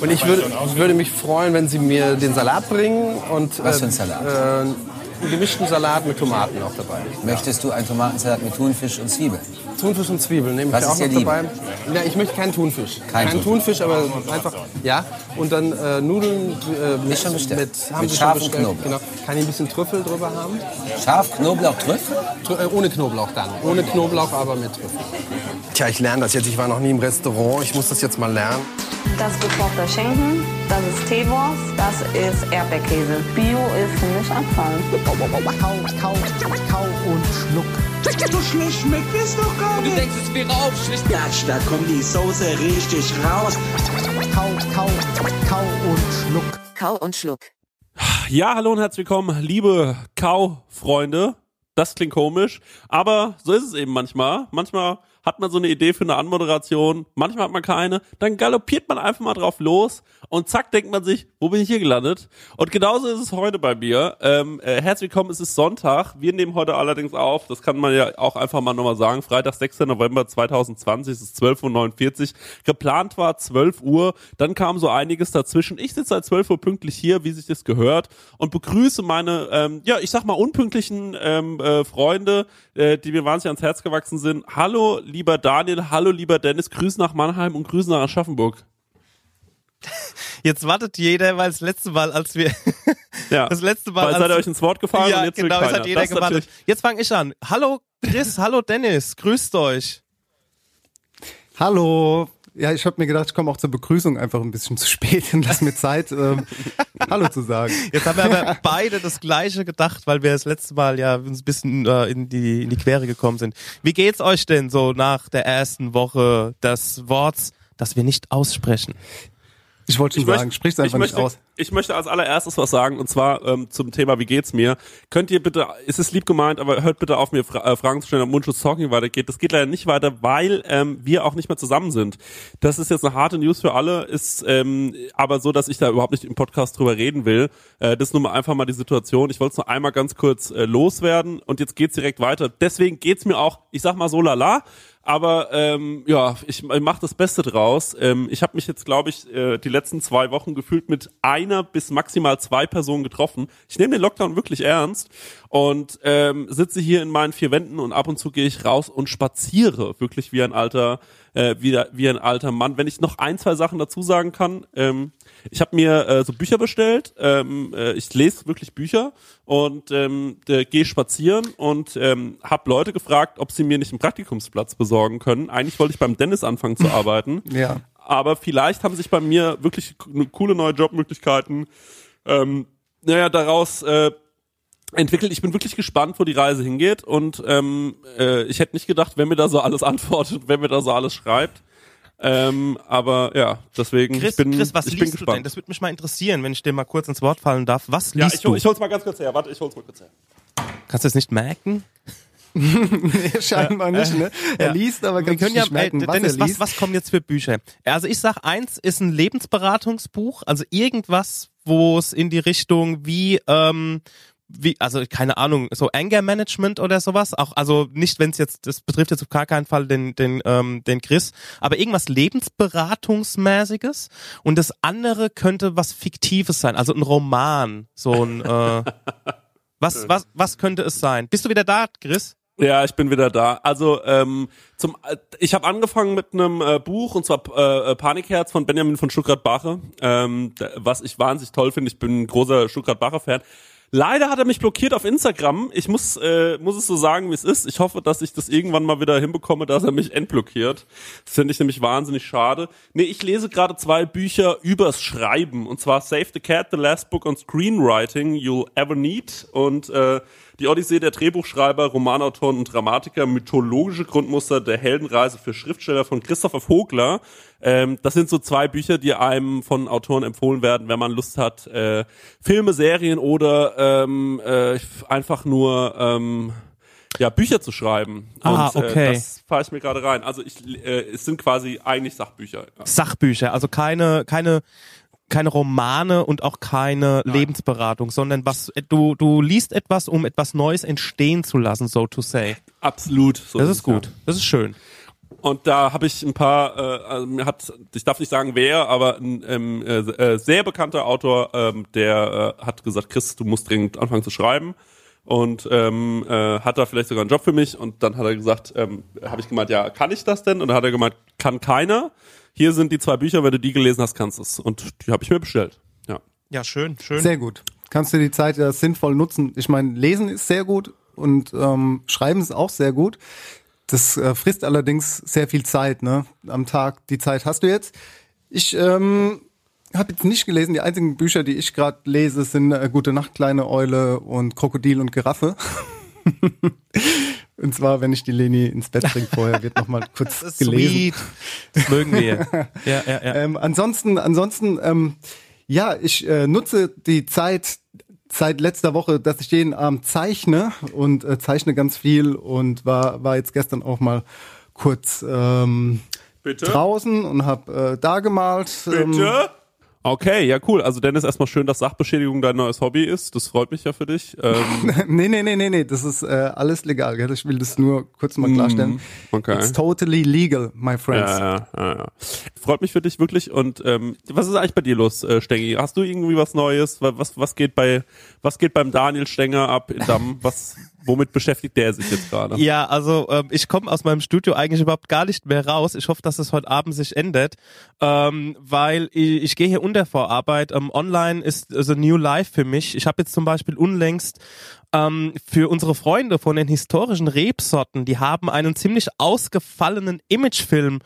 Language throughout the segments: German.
Und ich würde, würde mich freuen, wenn Sie mir den Salat bringen und Was für ein Salat? Äh, einen gemischten Salat mit Tomaten auch dabei. Möchtest du einen Tomatensalat mit Thunfisch und Zwiebeln? Thunfisch und Zwiebeln nehme ich Was ja auch ist noch dabei. Ja, ich möchte keinen Thunfisch. Kein Thunfisch, aber einfach ja. Und dann äh, Nudeln äh, mit, schon bestellt. mit, haben Mit bestellt. Knoblauch. Genau. Kann ich ein bisschen Trüffel drüber haben? Scharf, Knoblauch, Trüffel? Tr- äh, ohne Knoblauch dann. Ohne Knoblauch, aber mit Trüffel. Tja, ich lerne das jetzt. Ich war noch nie im Restaurant. Ich muss das jetzt mal lernen. Das ist gekochter Schinken, das ist Teewurst, das ist Erdbeerkäse. Bio ist für mich Abfall. Kau, kau, kau und schluck. So schlecht schmeckt es doch gar nicht. denkst, es wäre aufschlicht. Gatsch, da kommt die Soße richtig raus. Kau, kau, kau und schluck. Kau und Schluck. Ja, hallo und herzlich willkommen, liebe Kau-Freunde. Das klingt komisch, aber so ist es eben manchmal. Manchmal hat man so eine Idee für eine Anmoderation, manchmal hat man keine. Dann galoppiert man einfach mal drauf los und zack denkt man sich, wo bin ich hier gelandet? Und genauso ist es heute bei mir. Ähm, äh, herzlich willkommen, es ist Sonntag. Wir nehmen heute allerdings auf, das kann man ja auch einfach mal nochmal sagen, Freitag, 6. November 2020, es ist 12.49 Uhr. Geplant war 12 Uhr, dann kam so einiges dazwischen. Ich sitze seit 12 Uhr pünktlich hier, wie sich das gehört, und begrüße meine, ähm, ja, ich sag mal, unpünktlichen ähm, äh, Freunde, äh, die mir wahnsinnig ans Herz gewachsen sind. Hallo, lieber Daniel, hallo, lieber Dennis, Grüße nach Mannheim und Grüße nach Aschaffenburg. Jetzt wartet jeder, weil das letzte Mal, als wir Ja, das letzte Mal, weil als seid ihr euch ins Wort gefahren ja, und jetzt genau, jetzt keiner. hat jeder Das gewartet. Jetzt fange ich an. Hallo Chris, hallo Dennis, grüßt euch. Hallo. Ja, ich habe mir gedacht, ich komme auch zur Begrüßung einfach ein bisschen zu spät und lass mir Zeit, ähm, Hallo zu sagen. Jetzt haben wir aber beide das Gleiche gedacht, weil wir das letzte Mal ja uns ein bisschen äh, in, die, in die Quere gekommen sind. Wie geht's euch denn so nach der ersten Woche des Worts, das wir nicht aussprechen? Ich wollte schon Ich möchte- sagen, sprich's ich einfach nicht möchte, aus. Ich möchte als allererstes was sagen und zwar ähm, zum Thema, wie geht's mir? Könnt ihr bitte, es ist lieb gemeint, aber hört bitte auf, mir Fra äh, Fragen zu stellen, ob Mundschutz Talking weitergeht. Das geht leider nicht weiter, weil ähm, wir auch nicht mehr zusammen sind. Das ist jetzt eine harte News für alle, ist ähm, aber so, dass ich da überhaupt nicht im Podcast drüber reden will. Äh, das ist nun mal einfach mal die Situation. Ich wollte es nur einmal ganz kurz äh, loswerden und jetzt geht's direkt weiter. Deswegen geht's mir auch, ich sag mal so lala, aber ähm, ja, ich, mache das Beste draus. Ähm, ich habe mich jetzt, glaube ich, äh, die letzten zwei Wochen gefühlt mit einer bis maximal zwei Personen getroffen. Ich nehme den Lockdown wirklich ernst und ähm, sitze hier in meinen vier Wänden und ab und zu gehe ich raus und spaziere wirklich wie ein alter, äh, wie, wie ein alter Mann. Wenn ich noch ein, zwei Sachen dazu sagen kann, ähm, ich habe mir äh, so Bücher bestellt. Ähm, äh, ich lese wirklich Bücher und ähm, äh, gehe spazieren und ähm, habe Leute gefragt, ob sie mir nicht einen Praktikumsplatz besorgen können. Eigentlich wollte ich beim Dennis anfangen zu arbeiten. Ja. Aber vielleicht haben sich bei mir wirklich k- coole neue Jobmöglichkeiten ähm, naja, daraus äh, entwickelt. Ich bin wirklich gespannt, wo die Reise hingeht und ähm, äh, ich hätte nicht gedacht, wer mir da so alles antwortet, wer mir da so alles schreibt. Ähm, aber ja, deswegen Chris, ich bin, Chris was ich liest bin du gespannt. denn? Das würde mich mal interessieren, wenn ich dir mal kurz ins Wort fallen darf. Was ja, liest ich, du? ich hol's mal ganz kurz her. Warte, ich hol's mal kurz her. Kannst du es nicht merken? Scheinbar nicht, ne? Er Ja. liest, aber Wir kann können sich ja, nicht merken, äh, was Dennis, er was, liest. was kommen jetzt für Bücher? Also ich sag, eins ist ein Lebensberatungsbuch, also irgendwas, wo es in die Richtung wie, ähm, wie, also keine Ahnung, so Anger Management oder sowas, auch, also nicht, wenn es jetzt, das betrifft jetzt auf gar keinen Fall den, den, ähm, den Chris, aber irgendwas Lebensberatungsmäßiges und das andere könnte was Fiktives sein, also ein Roman, so ein, äh, was, was, was könnte es sein? Bist du wieder da, Chris? Ja, ich bin wieder da. Also ähm, zum, äh, ich habe angefangen mit einem äh, Buch und zwar äh, Panikherz von Benjamin von Stuttgart-Bache, ähm, da- was ich wahnsinnig toll finde. Ich bin ein großer Stuttgart-Bache-Fan. Leider hat er mich blockiert auf Instagram. Ich muss äh, muss es so sagen, wie es ist. Ich hoffe, dass ich das irgendwann mal wieder hinbekomme, dass er mich entblockiert. Das finde ich nämlich wahnsinnig schade. Nee, ich lese gerade zwei Bücher übers Schreiben und zwar Save the Cat, the last book on screenwriting you'll ever need und äh, Die Odyssee der Drehbuchschreiber, Romanautoren und Dramatiker, mythologische Grundmuster der Heldenreise für Schriftsteller von Christopher Vogler. Ähm, das sind so zwei Bücher, die einem von Autoren empfohlen werden, wenn man Lust hat, äh, Filme, Serien oder ähm, äh, einfach nur ähm, ja, Bücher zu schreiben. Ah, und, okay. Äh, das fahre ich mir gerade rein. Also ich, äh, es sind quasi eigentlich Sachbücher. Ja. Sachbücher, also keine, keine, keine Romane und auch keine Lebensberatung, sondern was du du liest etwas, um etwas Neues entstehen zu lassen, so to say. Absolut. So das ist gut, es, das ist schön. Und da habe ich ein paar, äh, also mir hat, ich darf nicht sagen wer, aber ein ähm, äh, äh, sehr bekannter Autor, ähm, der äh, hat gesagt, Chris, du musst dringend anfangen zu schreiben. Und ähm, äh, hat da vielleicht sogar einen Job für mich. Und dann hat er gesagt, ähm, habe ich gemeint, ja, kann ich das denn? Und dann hat er gemeint, kann keiner. Hier sind die zwei Bücher, wenn du die gelesen hast, kannst du es. Und die habe ich mir bestellt. Ja. Ja, schön, schön. Sehr gut. Kannst du die Zeit ja sinnvoll nutzen. Ich meine, lesen ist sehr gut und ähm, schreiben ist auch sehr gut. Das äh, frisst allerdings sehr viel Zeit, ne? Am Tag. Die Zeit hast du jetzt. Ich ähm, habe jetzt nicht gelesen. Die einzigen Bücher, die ich gerade lese, sind äh, Gute Nacht, kleine Eule und Krokodil und Giraffe. und zwar, wenn ich die Leni ins Bett bringe vorher, wird noch mal kurz Das ist gelesen. sweet. Das mögen wir. ja, ja, ja. Ähm, ansonsten, ansonsten, ähm, ja, ich äh, nutze die Zeit seit letzter Woche, dass ich jeden Abend zeichne und äh, zeichne ganz viel und war war jetzt gestern auch mal kurz ähm, Bitte? draußen und habe äh, da gemalt. Ähm, Bitte? Okay, ja cool. Also Dennis, erstmal schön, dass Sachbeschädigung dein neues Hobby ist. Das freut mich ja für dich. Ähm, nee, nee, nee, nee, nee, das ist äh, alles legal. Gell? Ich will das nur kurz mal klarstellen. Mhm. okay. It's totally legal, my friends. Ja, ja, ja, ja. Freut mich für dich wirklich. Und ähm, was ist eigentlich bei dir los, äh, Stengi? Hast du irgendwie was Neues? Wa- Was, was geht bei, was geht beim Daniel Stenger ab in Damm? Was, womit beschäftigt der sich jetzt gerade? Ja, also ähm, ich komme aus meinem Studio eigentlich überhaupt gar nicht mehr raus. Ich hoffe, dass es heute Abend sich ändert, ähm, weil ich, ich gehe hier unter vor Arbeit. Ähm, online ist the new life für mich. Ich habe jetzt zum Beispiel unlängst ähm, für unsere Freunde von den historischen Rebsorten, die haben einen ziemlich ausgefallenen Imagefilm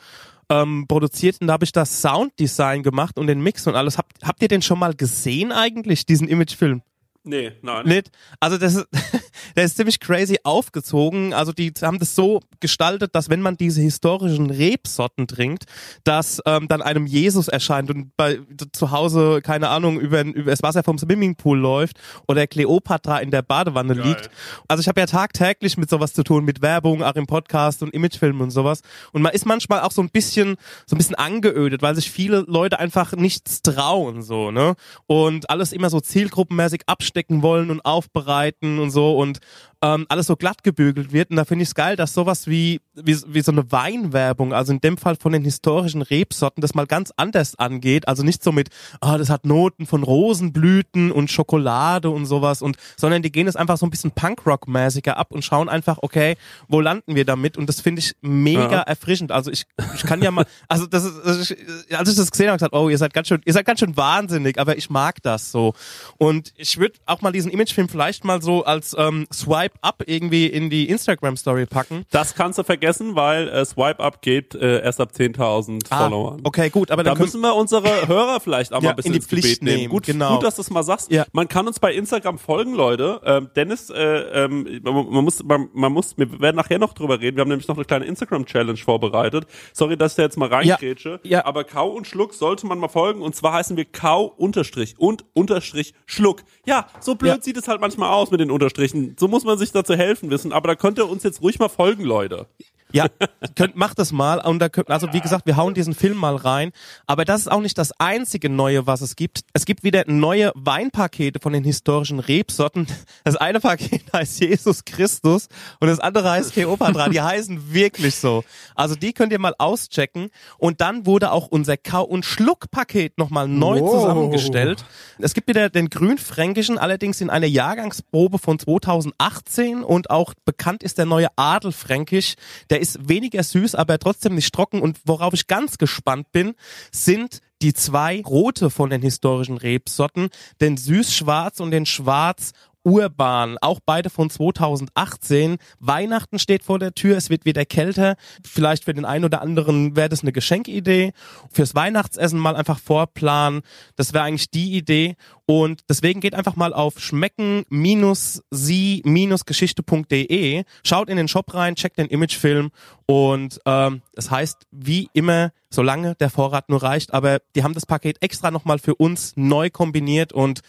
ähm, produziert und da habe ich das Sounddesign gemacht und den Mix und alles. Habt, habt ihr den schon mal gesehen eigentlich, diesen Imagefilm? Nee, nein. Nicht? Also das ist, der ist ziemlich crazy aufgezogen. Also die haben das so gestaltet, dass wenn man diese historischen Rebsorten trinkt, dass ähm, dann einem Jesus erscheint und bei zu Hause keine Ahnung über, über das Wasser vom Swimmingpool läuft oder Cleopatra in der Badewanne Geil. liegt. Also ich habe ja tagtäglich mit sowas zu tun, mit Werbung, auch im Podcast und Imagefilmen und sowas. Und man ist manchmal auch so ein bisschen so ein bisschen angeödet, weil sich viele Leute einfach nichts trauen so ne und alles immer so zielgruppenmäßig abstecken wollen und aufbereiten und so. Und ähm, alles so glatt gebügelt wird. Und da finde ich es geil, dass sowas wie, wie, wie so eine Weinwerbung, also in dem Fall von den historischen Rebsorten, das mal ganz anders angeht. Also nicht so mit, ah, das hat Noten von Rosenblüten und Schokolade und sowas und, sondern die gehen es einfach so ein bisschen Punkrock-mäßiger ab und schauen einfach, okay, wo landen wir damit? Und das finde ich mega Ja. erfrischend. Also ich, ich kann ja mal, also das ist, also ich, als ich das gesehen habe, gesagt, oh, ihr seid ganz schön, ihr seid ganz schön wahnsinnig, aber ich mag das so. Und ich würde auch mal diesen Imagefilm vielleicht mal so als ähm, Swipe Up irgendwie in die Instagram Story packen. Das kannst du vergessen, weil äh, Swipe Up geht äh, erst ab 10.000 Followern. Ah, okay, gut, aber Da dann können- müssen wir unsere Hörer vielleicht auch mal Ja, ein bisschen in die Gebet Pflicht nehmen. nehmen, Gut, genau. gut, dass du es mal sagst. Ja. Man kann uns bei Instagram folgen, Leute. Ähm, Dennis, äh, ähm, man, man muss, man, man muss, wir werden nachher noch drüber reden. Wir haben nämlich noch eine kleine Instagram-Challenge vorbereitet. Sorry, dass ich da jetzt mal reingrätsche. Ja. Aber Kau und Schluck sollte man mal folgen. Und zwar heißen wir Kau unterstrich und unterstrich Schluck. Ja, so blöd Ja. sieht es halt manchmal aus mit den Unterstrichen. So muss man sich da zu helfen wissen. Aber da könnt ihr uns jetzt ruhig mal folgen, Leute. Ja, könnt, macht das mal. Und da könnt, also wie gesagt, wir hauen diesen Film mal rein. Aber das ist auch nicht das einzige Neue, was es gibt. Es gibt wieder neue Weinpakete von den historischen Rebsorten. Das eine Paket heißt Jesus Christus und das andere heißt Kleopatra. Die heißen wirklich so. Also die könnt ihr mal auschecken. Und dann wurde auch unser Kau- und Schluck-Paket nochmal neu Wow. zusammengestellt. Es gibt wieder den grünfränkischen, allerdings in einer Jahrgangsprobe von 2018 und auch bekannt ist der neue Adelfränkisch. Der ist weniger süß, aber trotzdem nicht trocken und worauf ich ganz gespannt bin, sind die zwei rote von den historischen Rebsorten, den süß-schwarz und den schwarz urban, auch beide von 2018. Weihnachten steht vor der Tür, es wird wieder kälter. Vielleicht für den einen oder anderen wäre das eine Geschenkidee. Fürs Weihnachtsessen mal einfach vorplanen. Das wäre eigentlich die Idee. Und deswegen geht einfach mal auf schmecken-sie-geschichte.de, schaut in den Shop rein, checkt den Imagefilm und ähm, das heißt, wie immer, solange der Vorrat nur reicht, aber die haben das Paket extra nochmal für uns neu kombiniert und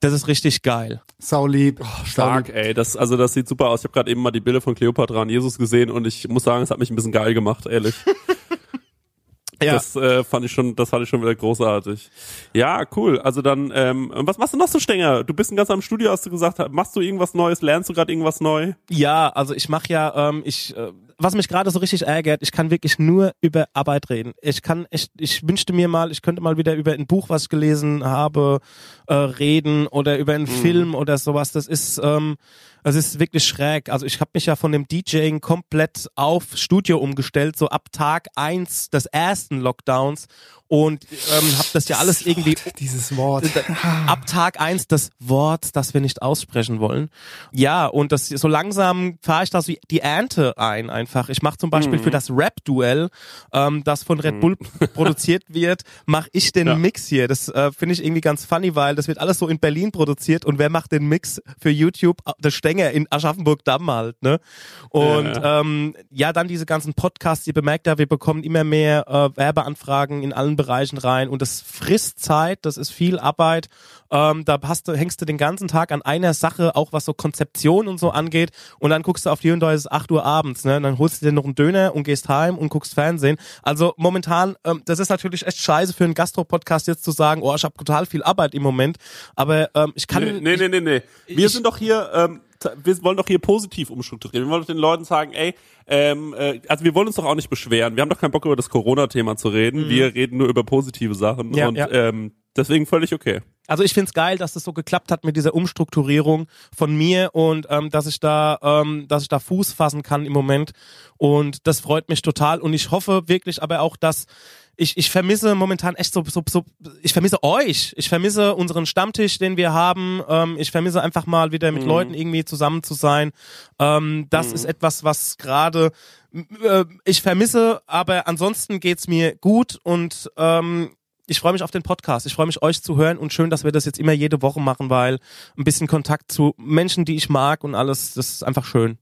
das ist richtig geil. Sau lieb. Oh, stark, ey. Das, also das sieht super aus. Ich habe gerade eben mal die Bilder von Cleopatra und Jesus gesehen und ich muss sagen, es hat mich ein bisschen geil gemacht, ehrlich. Ja. Das äh, fand ich schon, das fand ich schon wieder großartig. Ja, cool. Also dann, ähm, was machst du noch so, Stenger? Du bist ein ganz am Studio, hast du gesagt. Machst du irgendwas Neues? Lernst du gerade irgendwas neu? Ja, also ich mache ja, ähm, ich, äh, was mich gerade so richtig ärgert, ich kann wirklich nur über Arbeit reden. Ich kann, ich, ich wünschte mir mal, ich könnte mal wieder über ein Buch, was ich gelesen habe, äh, reden oder über einen mhm. Film oder sowas. Das ist, ähm, es ist wirklich schräg. Also ich habe mich ja von dem DJing komplett auf Studio umgestellt, so ab Tag eins des ersten Lockdowns und ähm, habe das ja alles irgendwie dieses Wort ab Tag eins das Wort, das wir nicht aussprechen wollen. Ja, und das so langsam fahre ich da so die Ernte ein einfach. Ich mache zum Beispiel mhm. für das Rap-Duell, ähm, das von Red Bull mhm. produziert wird, mache ich den ja. Mix hier. Das äh, finde ich irgendwie ganz funny, weil das wird alles so in Berlin produziert und wer macht den Mix für YouTube? Der Stenger in Aschaffenburg-Damm halt, ne? Und ja. Ähm, ja, dann diese ganzen Podcasts, ihr bemerkt ja, wir bekommen immer mehr äh, Werbeanfragen in allen Bereichen rein und das frisst Zeit, das ist viel Arbeit. Ähm, da hast du, hängst du den ganzen Tag an einer Sache, auch was so Konzeption und so angeht und dann guckst du auf die und da ist es 8 Uhr abends, ne? Und dann holst du dir noch einen Döner und gehst heim und guckst Fernsehen. Also momentan, ähm, das ist natürlich echt scheiße für einen Gastro-Podcast jetzt zu sagen, oh, ich habe total viel Arbeit im Moment, aber ähm, ich kann... Nee, nee, nee, nee. nee. Wir ich, sind doch hier... Ähm wir wollen doch hier positiv umstrukturieren. Wir wollen doch den Leuten sagen, ey, ähm, äh, also wir wollen uns doch auch nicht beschweren. Wir haben doch keinen Bock über das Corona-Thema zu reden. Mhm. Wir reden nur über positive Sachen ja, und ja. Ähm, deswegen völlig okay. Also ich find's geil, dass das so geklappt hat mit dieser Umstrukturierung von mir und ähm, dass ich da, ähm, dass ich da Fuß fassen kann im Moment und das freut mich total und ich hoffe wirklich aber auch, dass ich, ich vermisse momentan echt so, so, so, ich vermisse euch. Ich vermisse unseren Stammtisch, den wir haben. Ähm, ich vermisse einfach mal wieder mit mhm. Leuten irgendwie zusammen zu sein. Ähm, das mhm. ist etwas, was gerade äh, ich vermisse, aber ansonsten geht's mir gut und ähm, ich freue mich auf den Podcast. Ich freue mich, euch zu hören und schön, dass wir das jetzt immer jede Woche machen, weil ein bisschen Kontakt zu Menschen, die ich mag und alles, das ist einfach schön.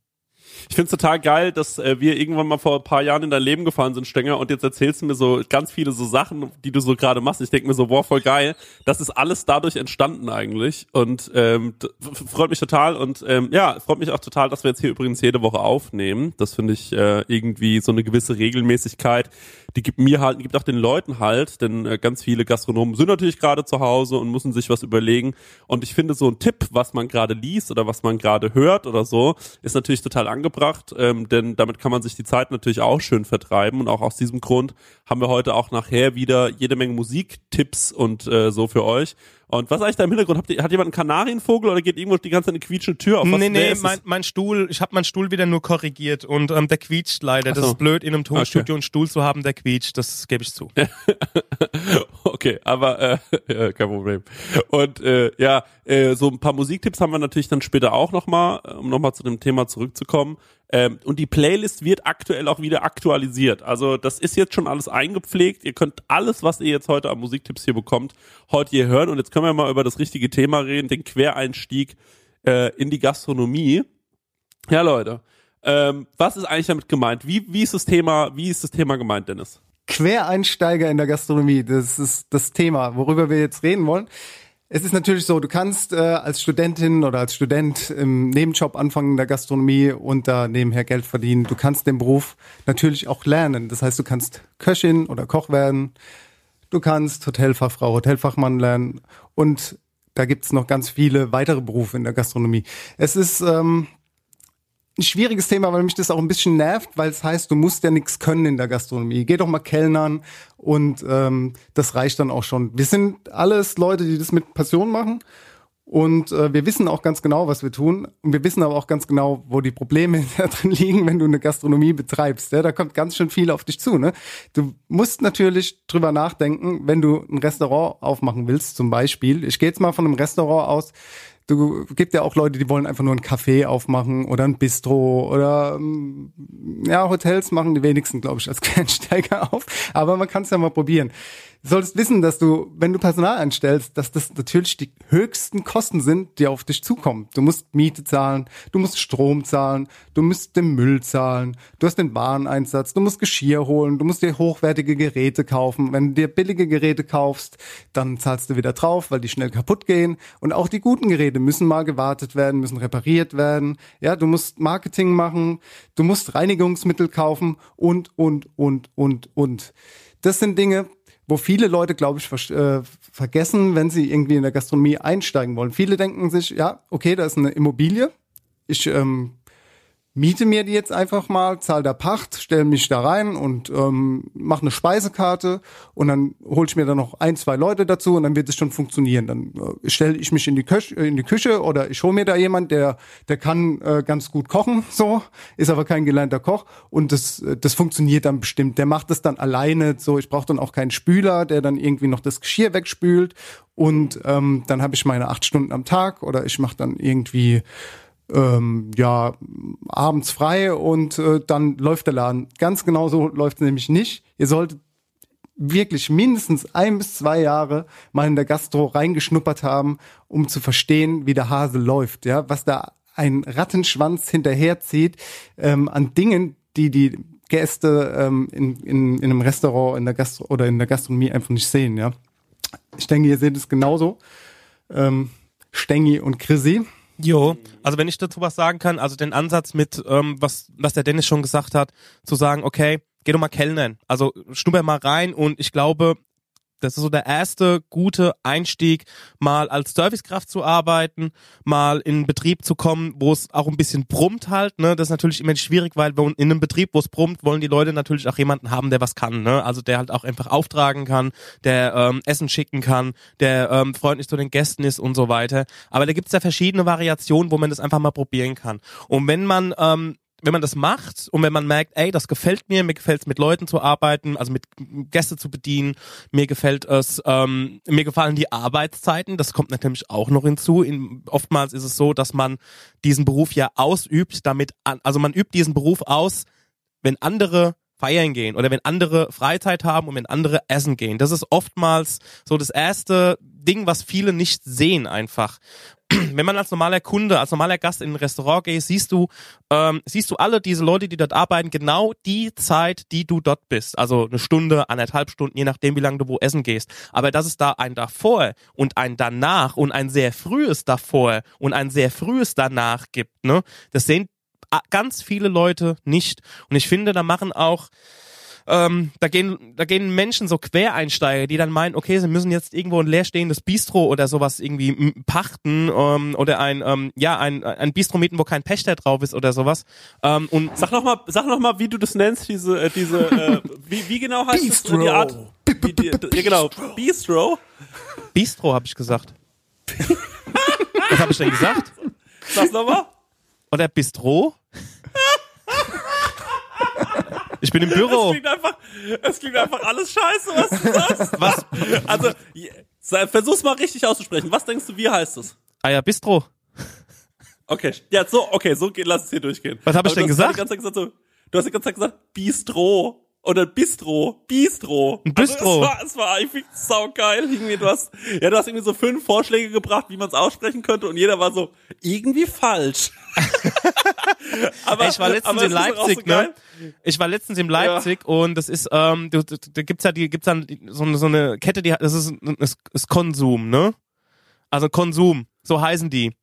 Ich find's total geil, dass äh, wir irgendwann mal vor ein paar Jahren in dein Leben gefahren sind, Stenger, und jetzt erzählst du mir so ganz viele so Sachen, die du so gerade machst. Ich denke mir so, boah, voll geil. Das ist alles dadurch entstanden eigentlich. Und ähm, freut mich total. Und ähm, ja, freut mich auch total, dass wir jetzt hier übrigens jede Woche aufnehmen. Das finde ich äh, irgendwie so eine gewisse Regelmäßigkeit. Die gibt mir halt, gibt auch den Leuten halt, denn äh, ganz viele Gastronomen sind natürlich gerade zu Hause und müssen sich was überlegen. Und ich finde so ein Tipp, was man gerade liest oder was man gerade hört oder so, ist natürlich total angebracht, ähm, denn damit kann man sich die Zeit natürlich auch schön vertreiben und auch aus diesem Grund haben wir heute auch nachher wieder jede Menge Musiktipps und äh, so für euch. Und was ist eigentlich da im Hintergrund? Habt ihr, hat jemand einen Kanarienvogel oder geht irgendwo die ganze Zeit eine quietschende Tür auf? Was nee, nee, mein, mein Stuhl, ich habe meinen Stuhl wieder nur korrigiert und ähm, der quietscht leider. So. Das ist blöd, in einem Tonstudio okay. einen Stuhl zu haben, der quietscht, das gebe ich zu. okay, aber äh, ja, kein Problem. Und äh, ja, äh, so ein paar Musiktipps haben wir natürlich dann später auch nochmal, um nochmal zu dem Thema zurückzukommen. Ähm, und die Playlist wird aktuell auch wieder aktualisiert. Also das ist jetzt schon alles eingepflegt. Ihr könnt alles, was ihr jetzt heute an Musiktipps hier bekommt, heute hier hören. Und jetzt können wir mal über das richtige Thema reden, den Quereinstieg äh, in die Gastronomie. Ja, Leute, ähm, was ist eigentlich damit gemeint? Wie, wie ist das Thema, wie ist das Thema gemeint, Dennis? Quereinsteiger in der Gastronomie, das ist das Thema, worüber wir jetzt reden wollen. Es ist natürlich so, du kannst äh, als Studentin oder als Student im Nebenjob anfangen in der Gastronomie und da nebenher Geld verdienen. Du kannst den Beruf natürlich auch lernen. Das heißt, du kannst Köchin oder Koch werden. Du kannst Hotelfachfrau, Hotelfachmann lernen. Und da gibt's noch ganz viele weitere Berufe in der Gastronomie. Es ist ähm, ein schwieriges Thema, weil mich das auch ein bisschen nervt, weil es heißt, du musst ja nichts können in der Gastronomie. Geh doch mal Kellnern und ähm, das reicht dann auch schon. Wir sind alles Leute, die das mit Passion machen und äh, wir wissen auch ganz genau, was wir tun. Und wir wissen aber auch ganz genau, wo die Probleme drin liegen, wenn du eine Gastronomie betreibst. Ja, da kommt ganz schön viel auf dich zu. Ne? Du musst natürlich drüber nachdenken, wenn du ein Restaurant aufmachen willst, zum Beispiel. Ich gehe jetzt mal von einem Restaurant aus, Du gibt ja auch Leute, die wollen einfach nur ein Café aufmachen oder ein Bistro oder ähm, ja, Hotels machen die wenigsten, glaube ich, als Quereinsteiger auf. Aber man kann es ja mal probieren. Solltest wissen, dass du, wenn du Personal einstellst, dass das natürlich die höchsten Kosten sind, die auf dich zukommen. Du musst Miete zahlen, du musst Strom zahlen, du musst den Müll zahlen, du hast den Wareneinsatz, du musst Geschirr holen, du musst dir hochwertige Geräte kaufen. Wenn du dir billige Geräte kaufst, dann zahlst du wieder drauf, weil die schnell kaputt gehen. Und auch die guten Geräte müssen mal gewartet werden, müssen repariert werden. Ja, du musst Marketing machen, du musst Reinigungsmittel kaufen und, und, und, und, und. Das sind Dinge, wo viele Leute, glaube ich, ver äh, vergessen, wenn sie irgendwie in der Gastronomie einsteigen wollen. Viele denken sich, ja, okay, da ist eine Immobilie. Ich ähm, miete mir die jetzt einfach mal, zahle da Pacht, stelle mich da rein und ähm, mache eine Speisekarte und dann hole ich mir da noch ein, zwei Leute dazu und dann wird es schon funktionieren. Dann äh, stelle ich mich in die, Küche, in die Küche oder ich hole mir da jemand, der der kann äh, ganz gut kochen, so ist aber kein gelernter Koch und das äh, das funktioniert dann bestimmt. Der macht das dann alleine, so ich brauche dann auch keinen Spüler, der dann irgendwie noch das Geschirr wegspült und ähm, dann habe ich meine acht Stunden am Tag oder ich mache dann irgendwie ähm, ja, abends frei und äh, dann läuft der Laden. Ganz genau so läuft es nämlich nicht. Ihr solltet wirklich mindestens ein bis zwei Jahre mal in der Gastro reingeschnuppert haben, um zu verstehen, wie der Hase läuft, ja, was da ein Rattenschwanz hinterherzieht ähm, an Dingen, die die Gäste ähm, in, in, in einem Restaurant in der Gastro oder in der Gastronomie einfach nicht sehen, ja. Ich denke, ihr seht es genauso. Ähm, Stengi und Chrissy. Jo, also wenn ich dazu was sagen kann, also den Ansatz mit, ähm, was, was der Dennis schon gesagt hat, zu sagen, okay, geh doch mal kellnern. Also schnupper mal rein und ich glaube, das ist so der erste gute Einstieg, mal als Servicekraft zu arbeiten, mal in einen Betrieb zu kommen, wo es auch ein bisschen brummt halt. Ne? Das ist natürlich immer schwierig, weil in einem Betrieb, wo es brummt, wollen die Leute natürlich auch jemanden haben, der was kann. Ne? Also der halt auch einfach auftragen kann, der ähm, Essen schicken kann, der ähm, freundlich zu den Gästen ist und so weiter. Aber da gibt's ja verschiedene Variationen, wo man das einfach mal probieren kann. Und wenn man ähm, wenn man das macht und wenn man merkt, ey, das gefällt mir, mir gefällt es mit Leuten zu arbeiten, also mit Gäste zu bedienen, mir gefällt es, ähm, mir gefallen die Arbeitszeiten, das kommt natürlich auch noch hinzu. In, oftmals ist es so, dass man diesen Beruf ja ausübt, damit, an, also man übt diesen Beruf aus, wenn andere feiern gehen oder wenn andere Freizeit haben und wenn andere essen gehen. Das ist oftmals so das erste Ding, was viele nicht sehen einfach. wenn man als normaler Kunde, als normaler Gast in ein Restaurant geht, siehst du, ähm, siehst du alle diese Leute, die dort arbeiten, genau die Zeit, die du dort bist. Also eine Stunde, anderthalb Stunden, je nachdem, wie lange du wo essen gehst. Aber dass es da ein davor und ein danach und ein sehr frühes davor und ein sehr frühes danach gibt, ne, das sehen ganz viele Leute nicht. Und ich finde, da machen auch ähm, da gehen, da gehen Menschen so Quereinsteiger, die dann meinen, okay, sie müssen jetzt irgendwo ein leerstehendes Bistro oder sowas irgendwie pachten ähm, oder ein, ähm, ja, ein, ein Bistro mieten, wo kein Pächter drauf ist oder sowas. Ähm, und sag noch mal, sag noch mal, wie du das nennst, diese, äh, diese, äh, wie, wie genau heißt Bistro. das? Die Art, wie, die, ja genau, Bistro. Bistro habe ich gesagt. Was habe ich denn gesagt? Sag's nochmal. Oder Bistro? Ich bin im Büro. Es klingt einfach, es klingt einfach alles scheiße, was du sagst. Was? Also, versuch's mal richtig auszusprechen. Was denkst du, wie heißt es? Ah ja, Bistro. Okay, ja, so, okay, so geht, lass es hier durchgehen. Was habe ich denn gesagt? Du hast, gesagt so, du hast die ganze Zeit gesagt, Bistro. Oder Bistro. Bistro. Ein Bistro. Also es war, es war eigentlich saugeil. Irgendwie, du hast, ja, du hast irgendwie so fünf Vorschläge gebracht, wie man es aussprechen könnte und jeder war so, irgendwie falsch. aber, ich war letztens in Leipzig, so ne? Ich war letztens in Leipzig ja. und das ist, ähm, da, da gibt's ja die, gibt's dann so, so eine Kette, die, das ist, ist, ist Konsum, ne? Also Konsum, so heißen die.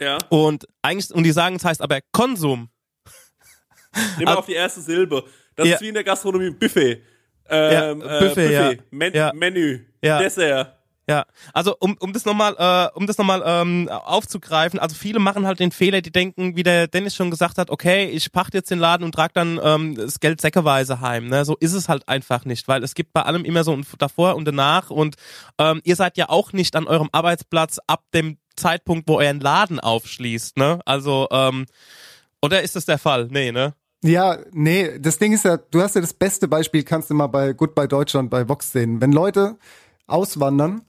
Ja. Und eigentlich, und die sagen, es heißt aber Konsum. Immer also, auf die erste Silbe. Das ja. ist wie in der Gastronomie Buffet. Ähm, ja, Buffet, äh, Buffet. Ja. Men. Menü. Dessert. Ja, also um, um das nochmal äh, um das nochmal ähm, aufzugreifen, also viele machen halt den Fehler, die denken, wie der Dennis schon gesagt hat, okay, ich pachte jetzt den Laden und trage dann ähm, das Geld säckeweise heim. Ne? So ist es halt einfach nicht, weil es gibt bei allem immer so ein davor und danach und ähm, ihr seid ja auch nicht an eurem Arbeitsplatz ab dem Zeitpunkt, wo euren Laden aufschließt, ne? Also, ähm, oder ist das der Fall? Nee, ne? Ja, nee, das Ding ist ja, du hast ja das beste Beispiel, kannst du mal bei Goodbye Deutschland bei Vox sehen. Wenn Leute auswandern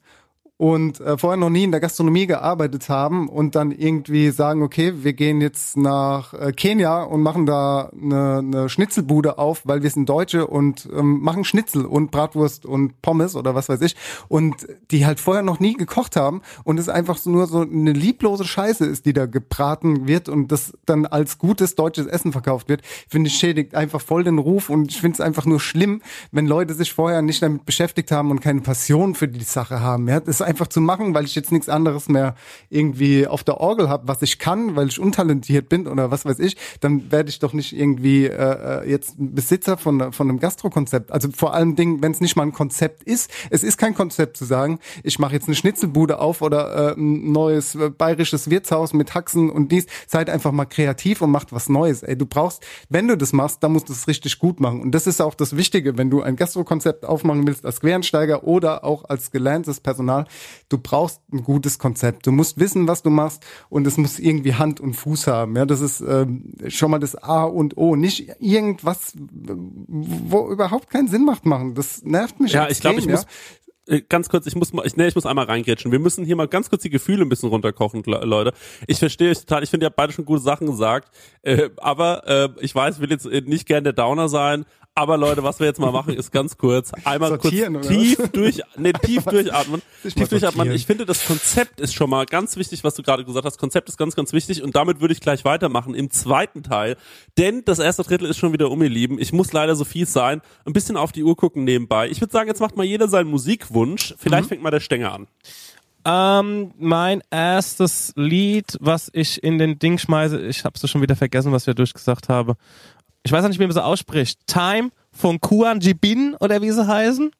und äh, vorher noch nie in der Gastronomie gearbeitet haben und dann irgendwie sagen, okay, wir gehen jetzt nach äh, Kenia und machen da eine, eine Schnitzelbude auf, weil wir sind Deutsche und ähm, machen Schnitzel und Bratwurst und Pommes oder was weiß ich und die halt vorher noch nie gekocht haben und es einfach so nur so eine lieblose Scheiße ist, die da gebraten wird und das dann als gutes deutsches Essen verkauft wird, finde ich schädigt einfach voll den Ruf und ich finde es einfach nur schlimm, wenn Leute sich vorher nicht damit beschäftigt haben und keine Passion für die Sache haben. Ja, das einfach zu machen, weil ich jetzt nichts anderes mehr irgendwie auf der Orgel habe, was ich kann, weil ich untalentiert bin oder was weiß ich, dann werde ich doch nicht irgendwie äh, äh jetzt Besitzer von, von einem Gastrokonzept. Also vor allem Dingen, wenn es nicht mal ein Konzept ist. Es ist kein Konzept zu sagen, ich mache jetzt eine Schnitzelbude auf oder äh, ein neues äh, bayerisches Wirtshaus mit Haxen und dies. Seid einfach mal kreativ und macht was Neues. Ey, du brauchst, wenn du das machst, dann musst du es richtig gut machen. Und das ist auch das Wichtige, wenn du ein Gastrokonzept aufmachen willst als Quereinsteiger oder auch als gelerntes Personal, du brauchst ein gutes Konzept. Du musst wissen, was du machst und es muss irgendwie Hand und Fuß haben. Ja, das ist ähm, schon mal das A und O. Nicht irgendwas, wo überhaupt keinen Sinn macht, machen. Das nervt mich. Ja, ich glaube, ich ja? muss äh, ganz kurz, ich muss mal, ich, nee, ich muss einmal reingrätschen. Wir müssen hier mal ganz kurz die Gefühle ein bisschen runterkochen, Leute. Ich verstehe euch total, ich finde, ihr habt beide schon gute Sachen gesagt, äh, aber äh, ich weiß, ich will jetzt nicht gern der Downer sein, aber Leute, was wir jetzt mal machen, ist ganz kurz einmal Sortieren, kurz tief was? durch, nee, tief durchatmen. Tief durchatmen. Ich finde, das Konzept ist schon mal ganz wichtig, was du gerade gesagt hast. Konzept ist ganz, ganz wichtig und damit würde ich gleich weitermachen im zweiten Teil. Denn das erste Drittel ist schon wieder um, ihr Lieben. Ich muss leider so fies sein. Ein bisschen auf die Uhr gucken nebenbei. Ich würde sagen, jetzt macht mal jeder seinen Musikwunsch. Vielleicht mhm. fängt mal der Stänger an. Ähm, mein erstes Lied, was ich in den Ding schmeiße, ich habe es schon wieder vergessen, was wir durchgesagt haben ich weiß auch nicht, wie man so ausspricht. Time von Kuan Jibin oder wie sie heißen.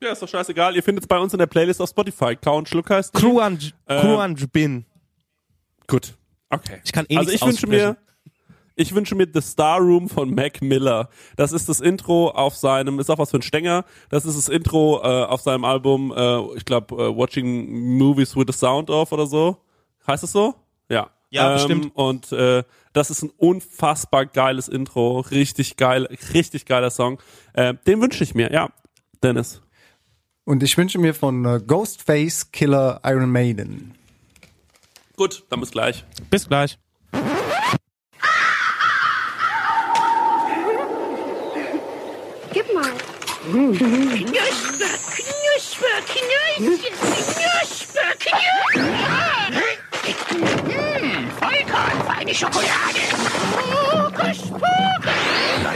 Ja, ist doch scheißegal. Ihr findet es bei uns in der Playlist auf Spotify. Kau Schluck heißt Kuan, äh, Kuan Jibin. Gut. Okay. Ich kann eh Also ich wünsche mir, ich wünsche mir The Star Room von Mac Miller. Das ist das Intro auf seinem, ist auch was für ein Stänger. Das ist das Intro äh, auf seinem Album, äh, ich glaube, äh, Watching Movies with the Sound of oder so. Heißt es so? Ja. Ja, ähm, bestimmt. Und äh, das ist ein unfassbar geiles Intro, richtig geil, richtig geiler Song. Äh, den wünsche ich mir, ja, Dennis. Und ich wünsche mir von äh, Ghostface Killer Iron Maiden. Gut, dann bis gleich. Bis gleich. Gib mal. Knusper, knusper, knusper, knusper, knusper. és akkor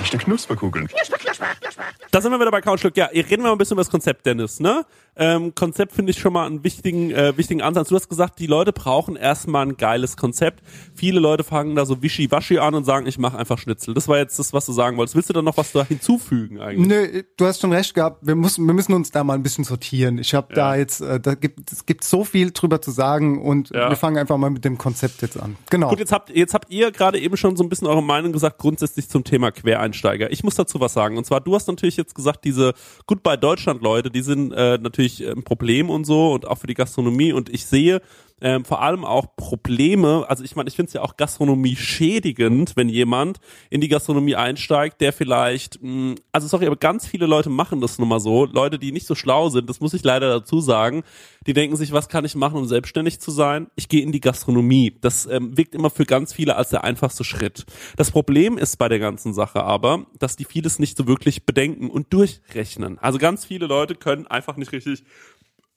Leichte Knusperkugeln. Knusper, knusper, knusper. Da sind wir wieder bei Couchschluck. Ja, reden wir mal ein bisschen über das Konzept, Dennis. Ne? Ähm, Konzept finde ich schon mal einen wichtigen, äh, wichtigen Ansatz. Du hast gesagt, die Leute brauchen erstmal ein geiles Konzept. Viele Leute fangen da so wischiwaschi an und sagen, ich mache einfach Schnitzel. Das war jetzt das, was du sagen wolltest. Willst du da noch was da hinzufügen eigentlich? Nö, du hast schon recht gehabt. Wir müssen, wir müssen uns da mal ein bisschen sortieren. Ich habe ja. da jetzt, äh, da gibt es gibt so viel drüber zu sagen und ja. wir fangen einfach mal mit dem Konzept jetzt an. Genau. Gut, jetzt habt, jetzt habt ihr gerade eben schon so ein bisschen eure Meinung gesagt, grundsätzlich zum Thema Quereinsteiger. Ich muss dazu was sagen. Und zwar, du hast natürlich jetzt gesagt, diese Goodbye Deutschland Leute, die sind äh, natürlich ein Problem und so und auch für die Gastronomie. Und ich sehe ähm, vor allem auch Probleme. Also ich meine, ich finde es ja auch Gastronomie schädigend, wenn jemand in die Gastronomie einsteigt, der vielleicht, mh, hm, also sorry, aber ganz viele Leute machen das nun mal so. Leute, die nicht so schlau sind, das muss ich leider dazu sagen, die denken sich, was kann ich machen, um selbstständig zu sein? Ich gehe in die Gastronomie. Das ähm, wirkt immer für ganz viele als der einfachste Schritt. Das Problem ist bei der ganzen Sache aber, dass die vieles nicht so wirklich bedenken und durchrechnen. Also ganz viele Leute können einfach nicht richtig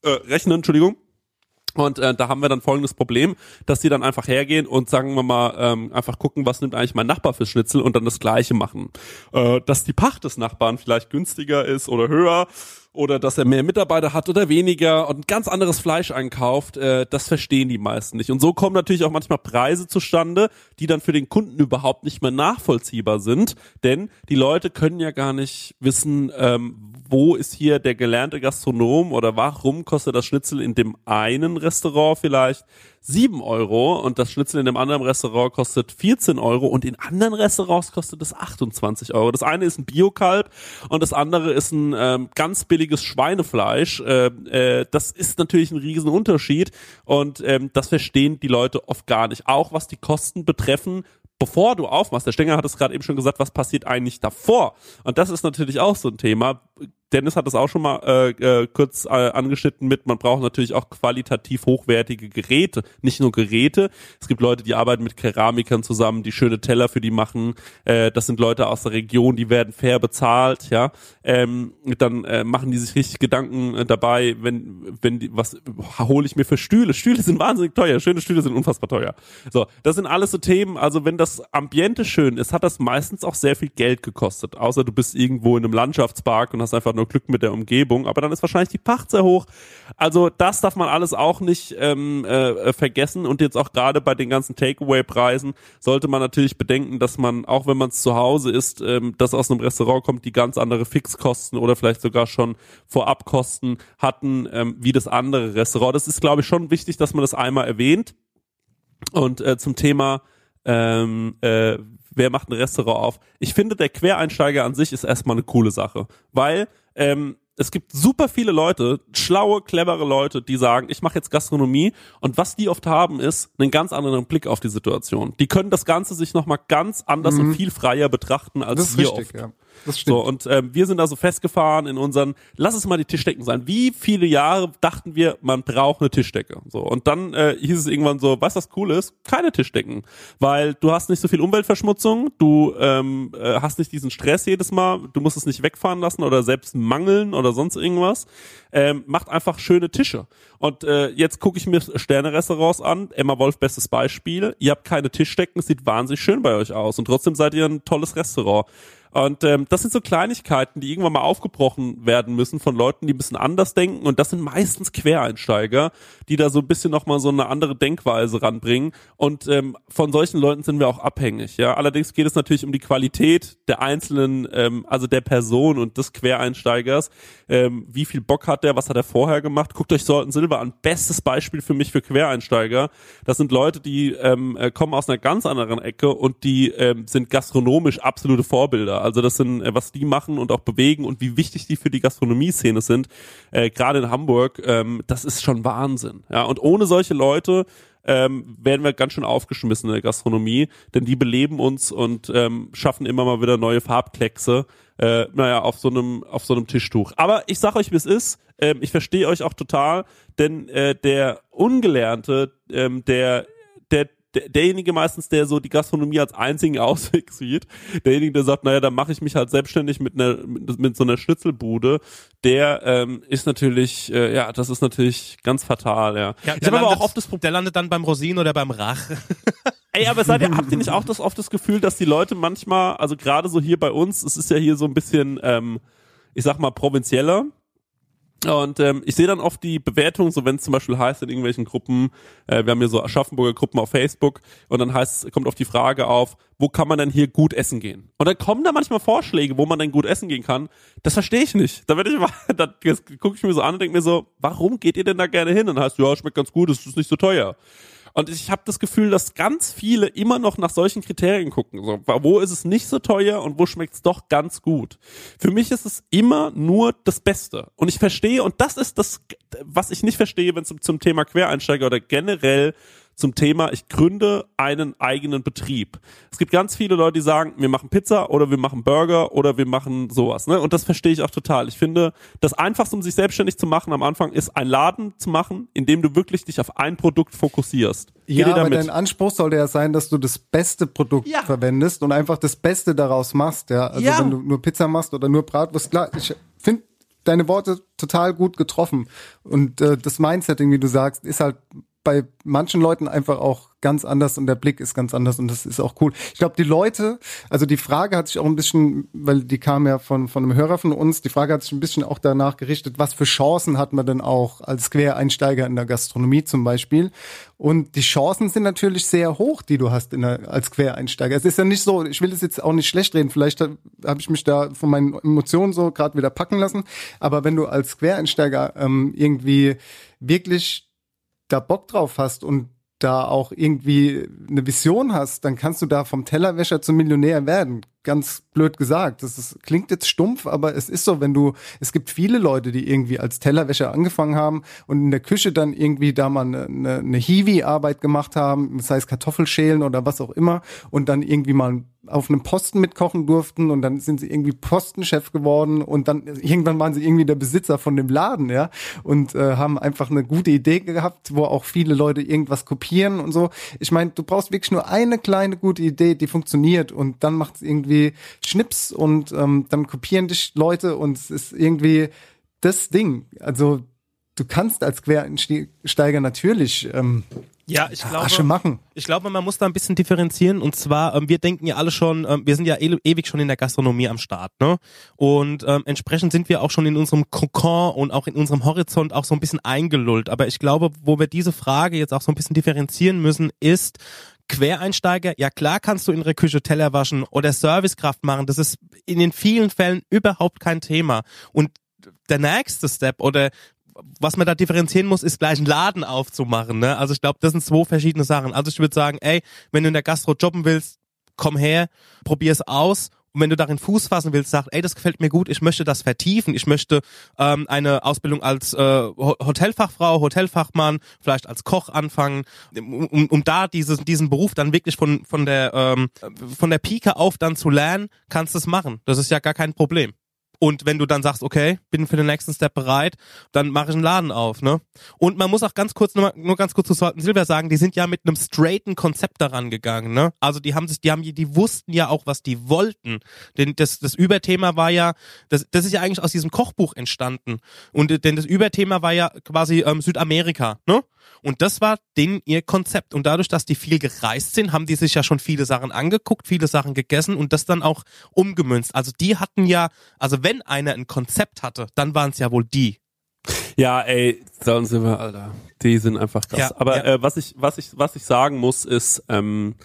äh, rechnen, Entschuldigung und äh, da haben wir dann folgendes Problem, dass die dann einfach hergehen und sagen wir mal ähm, einfach gucken, was nimmt eigentlich mein Nachbar fürs Schnitzel und dann das Gleiche machen. Äh, dass die Pacht des Nachbarn vielleicht günstiger ist oder höher oder dass er mehr Mitarbeiter hat oder weniger und ganz anderes Fleisch einkauft, äh, das verstehen die meisten nicht. Und so kommen natürlich auch manchmal Preise zustande, die dann für den Kunden überhaupt nicht mehr nachvollziehbar sind, denn die Leute können ja gar nicht wissen, ähm, wo ist hier der gelernte Gastronom oder warum kostet das Schnitzel in dem einen Restaurant vielleicht sieben Euro und das Schnitzel in dem anderen Restaurant kostet 14 Euro und in anderen Restaurants kostet es 28 Euro. Das eine ist ein Biokalb und das andere ist ein ähm, ganz billiges Schweinefleisch. Äh, äh, das ist natürlich ein Riesenunterschied und ähm, das verstehen die Leute oft gar nicht. Auch was die Kosten betreffen, bevor du aufmachst, der Stenger hat es gerade eben schon gesagt, was passiert eigentlich davor? Und das ist natürlich auch so ein Thema. Dennis hat das auch schon mal äh, äh, kurz äh, angeschnitten mit, man braucht natürlich auch qualitativ hochwertige Geräte. Nicht nur Geräte, es gibt Leute, die arbeiten mit Keramikern zusammen, die schöne Teller für die machen. Äh, das sind Leute aus der Region, die werden fair bezahlt, ja. Ähm, dann äh, machen die sich richtig Gedanken äh, dabei, wenn, wenn die, was hole ich mir für Stühle? Stühle sind wahnsinnig teuer, schöne Stühle sind unfassbar teuer. So, das sind alles so Themen, also wenn das Ambiente schön ist, hat das meistens auch sehr viel Geld gekostet. Außer du bist irgendwo in einem Landschaftspark und hast einfach nur Glück mit der Umgebung, aber dann ist wahrscheinlich die Pacht sehr hoch. Also das darf man alles auch nicht ähm, äh, vergessen und jetzt auch gerade bei den ganzen Takeaway-Preisen sollte man natürlich bedenken, dass man, auch wenn man es zu Hause ist, ähm, das aus einem Restaurant kommt, die ganz andere Fixkosten oder vielleicht sogar schon Vorabkosten hatten, ähm, wie das andere Restaurant. Das ist, glaube ich, schon wichtig, dass man das einmal erwähnt. Und äh, zum Thema ähm, äh, wer macht ein Restaurant auf? Ich finde, der Quereinsteiger an sich ist erstmal eine coole Sache, weil ähm, es gibt super viele Leute, schlaue, clevere Leute, die sagen, ich mache jetzt Gastronomie und was die oft haben, ist einen ganz anderen Blick auf die Situation. Die können das Ganze sich nochmal ganz anders mhm. und viel freier betrachten als das wir richtig, oft. Ja. Das stimmt. So, und ähm, wir sind da so festgefahren in unseren, lass es mal die Tischdecken sein. Wie viele Jahre dachten wir, man braucht eine Tischdecke? So, und dann äh, hieß es irgendwann so, was das cool ist? Keine Tischdecken. Weil du hast nicht so viel Umweltverschmutzung, du ähm, äh, hast nicht diesen Stress jedes Mal, du musst es nicht wegfahren lassen oder selbst mangeln oder sonst irgendwas. Ähm, macht einfach schöne Tische. Und äh, jetzt gucke ich mir Sterne-Restaurants an. Emma Wolf, bestes Beispiel. Ihr habt keine Tischdecken, es sieht wahnsinnig schön bei euch aus. Und trotzdem seid ihr ein tolles Restaurant. Und ähm, das sind so Kleinigkeiten, die irgendwann mal aufgebrochen werden müssen von Leuten, die ein bisschen anders denken. Und das sind meistens Quereinsteiger, die da so ein bisschen nochmal so eine andere Denkweise ranbringen. Und ähm, von solchen Leuten sind wir auch abhängig. Ja, allerdings geht es natürlich um die Qualität der einzelnen, ähm, also der Person und des Quereinsteigers. Ähm, wie viel Bock hat der? Was hat er vorher gemacht? Guckt euch Sorten Silber an. Bestes Beispiel für mich für Quereinsteiger. Das sind Leute, die ähm, äh, kommen aus einer ganz anderen Ecke und die ähm, sind gastronomisch absolute Vorbilder. Also das sind, äh, was die machen und auch bewegen und wie wichtig die für die Gastronomie-Szene sind, äh, gerade in Hamburg, ähm, das ist schon Wahnsinn. Ja, und ohne solche Leute ähm, werden wir ganz schön aufgeschmissen in der Gastronomie, denn die beleben uns und ähm, schaffen immer mal wieder neue Farbkleckse, äh, naja, auf so einem auf so einem Tischtuch. Aber ich sag euch, wie es ist. Ähm, ich verstehe euch auch total, denn äh, der Ungelernte, ähm, der derjenige meistens, der so die Gastronomie als einzigen Ausweg sieht, derjenige, der sagt, naja, dann mache ich mich halt selbstständig mit einer mit, mit so einer Schnitzelbude, der ähm, ist natürlich, äh, ja, das ist natürlich ganz fatal, ja. Ja, ich habe aber auch oft das der landet dann beim Rosin oder beim Rach. Ey, aber seid ihr, habt ihr nicht auch das oft das Gefühl, dass die Leute manchmal, also gerade so hier bei uns, es ist ja hier so ein bisschen, ähm, ich sag mal, provinzieller. Und ähm, ich sehe dann oft die Bewertung, so wenn es zum Beispiel heißt in irgendwelchen Gruppen, äh, wir haben hier so Aschaffenburger Gruppen auf Facebook und dann heißt kommt auf die Frage auf, wo kann man denn hier gut essen gehen? Und dann kommen da manchmal Vorschläge, wo man denn gut essen gehen kann. Das verstehe ich nicht. Da werde ich mal, da gucke ich mir so an und denke mir so, warum geht ihr denn da gerne hin? Und dann heißt, ja, schmeckt ganz gut, es ist nicht so teuer. Und ich habe das Gefühl, dass ganz viele immer noch nach solchen Kriterien gucken. So, wo ist es nicht so teuer und wo schmeckt es doch ganz gut? Für mich ist es immer nur das Beste. Und ich verstehe, und das ist das, was ich nicht verstehe, wenn es zum, zum Thema Quereinsteiger oder generell zum Thema, ich gründe einen eigenen Betrieb. Es gibt ganz viele Leute, die sagen, wir machen Pizza oder wir machen Burger oder wir machen sowas. Ne? Und das verstehe ich auch total. Ich finde, das Einfachste, um sich selbstständig zu machen am Anfang, ist einen Laden zu machen, in dem du wirklich dich auf ein Produkt fokussierst. Geht Ja, aber dein Anspruch sollte ja sein, dass du das beste Produkt Ja. verwendest und einfach das Beste daraus machst. Ja, also Ja. wenn du nur Pizza machst oder nur Bratwurst, klar, ich finde deine Worte total gut getroffen und äh, das Mindsetting, wie du sagst, ist halt bei manchen Leuten einfach auch ganz anders und der Blick ist ganz anders und das ist auch cool. Ich glaube, die Leute, also die Frage hat sich auch ein bisschen, weil die kam ja von, von einem Hörer von uns, die Frage hat sich ein bisschen auch danach gerichtet, was für Chancen hat man denn auch als Quereinsteiger in der Gastronomie zum Beispiel. Und die Chancen sind natürlich sehr hoch, die du hast in der, als Quereinsteiger. Es ist ja nicht so, ich will es jetzt auch nicht schlecht reden, vielleicht habe ich mich da von meinen Emotionen so gerade wieder packen lassen, aber wenn du als Quereinsteiger ähm, irgendwie wirklich da Bock drauf hast und da auch irgendwie eine Vision hast, dann kannst du da vom Tellerwäscher zum Millionär werden. Ganz blöd gesagt. Das ist, klingt jetzt stumpf, aber es ist so, wenn du, es gibt viele Leute, die irgendwie als Tellerwäscher angefangen haben und in der Küche dann irgendwie da mal eine, eine, eine Hiwi-Arbeit gemacht haben, das heißt Kartoffelschälen oder was auch immer und dann irgendwie mal auf einem Posten mitkochen durften und dann sind sie irgendwie Postenchef geworden und dann irgendwann waren sie irgendwie der Besitzer von dem Laden, ja, und äh, haben einfach eine gute Idee gehabt, wo auch viele Leute irgendwas kopieren und so. Ich meine, du brauchst wirklich nur eine kleine gute Idee, die funktioniert und dann macht es irgendwie Schnips und ähm, dann kopieren dich Leute und es ist irgendwie das Ding. Also du kannst als Quereinsteiger natürlich ähm, ja, ich glaube, Asche machen. ich glaube, man muss da ein bisschen differenzieren. Und zwar, ähm, wir denken ja alle schon, ähm, wir sind ja e ewig schon in der Gastronomie am Start, ne? Und ähm, entsprechend sind wir auch schon in unserem Kokon und auch in unserem Horizont auch so ein bisschen eingelullt. Aber ich glaube, wo wir diese Frage jetzt auch so ein bisschen differenzieren müssen, ist, Quereinsteiger, ja klar kannst du in der Küche Teller waschen oder Servicekraft machen. Das ist in den vielen Fällen überhaupt kein Thema. Und der nächste Step oder was man da differenzieren muss, ist gleich einen Laden aufzumachen. Ne? Also ich glaube, das sind zwei verschiedene Sachen. Also ich würde sagen, ey, wenn du in der Gastro jobben willst, komm her, probier es aus. Und wenn du darin Fuß fassen willst, sag, ey, das gefällt mir gut, ich möchte das vertiefen, ich möchte ähm, eine Ausbildung als äh, Hotelfachfrau, Hotelfachmann, vielleicht als Koch anfangen, um, um da dieses, diesen Beruf dann wirklich von, von der ähm, von der Pike auf dann zu lernen, kannst du es machen. Das ist ja gar kein Problem. Und wenn du dann sagst, okay, bin für den nächsten Step bereit, dann mache ich einen Laden auf, ne? Und man muss auch ganz kurz nur, nur ganz kurz zu Salton Silver sagen, die sind ja mit einem straighten Konzept daran gegangen, ne? Also die haben sich, die haben, die wussten ja auch, was die wollten. Denn das, das Überthema war ja, das, das ist ja eigentlich aus diesem Kochbuch entstanden. Und denn das Überthema war ja quasi ähm, Südamerika, ne? Und das war denen ihr Konzept. Und dadurch, dass die viel gereist sind, haben die sich ja schon viele Sachen angeguckt, viele Sachen gegessen und das dann auch umgemünzt. Also die hatten ja, also wenn einer ein Konzept hatte, dann waren es ja wohl die. Ja, ey, sagen Sie mal, Alter, die sind einfach krass. Ja, Aber ja. Äh, was ich, was ich, was ich sagen muss, ist, ähm,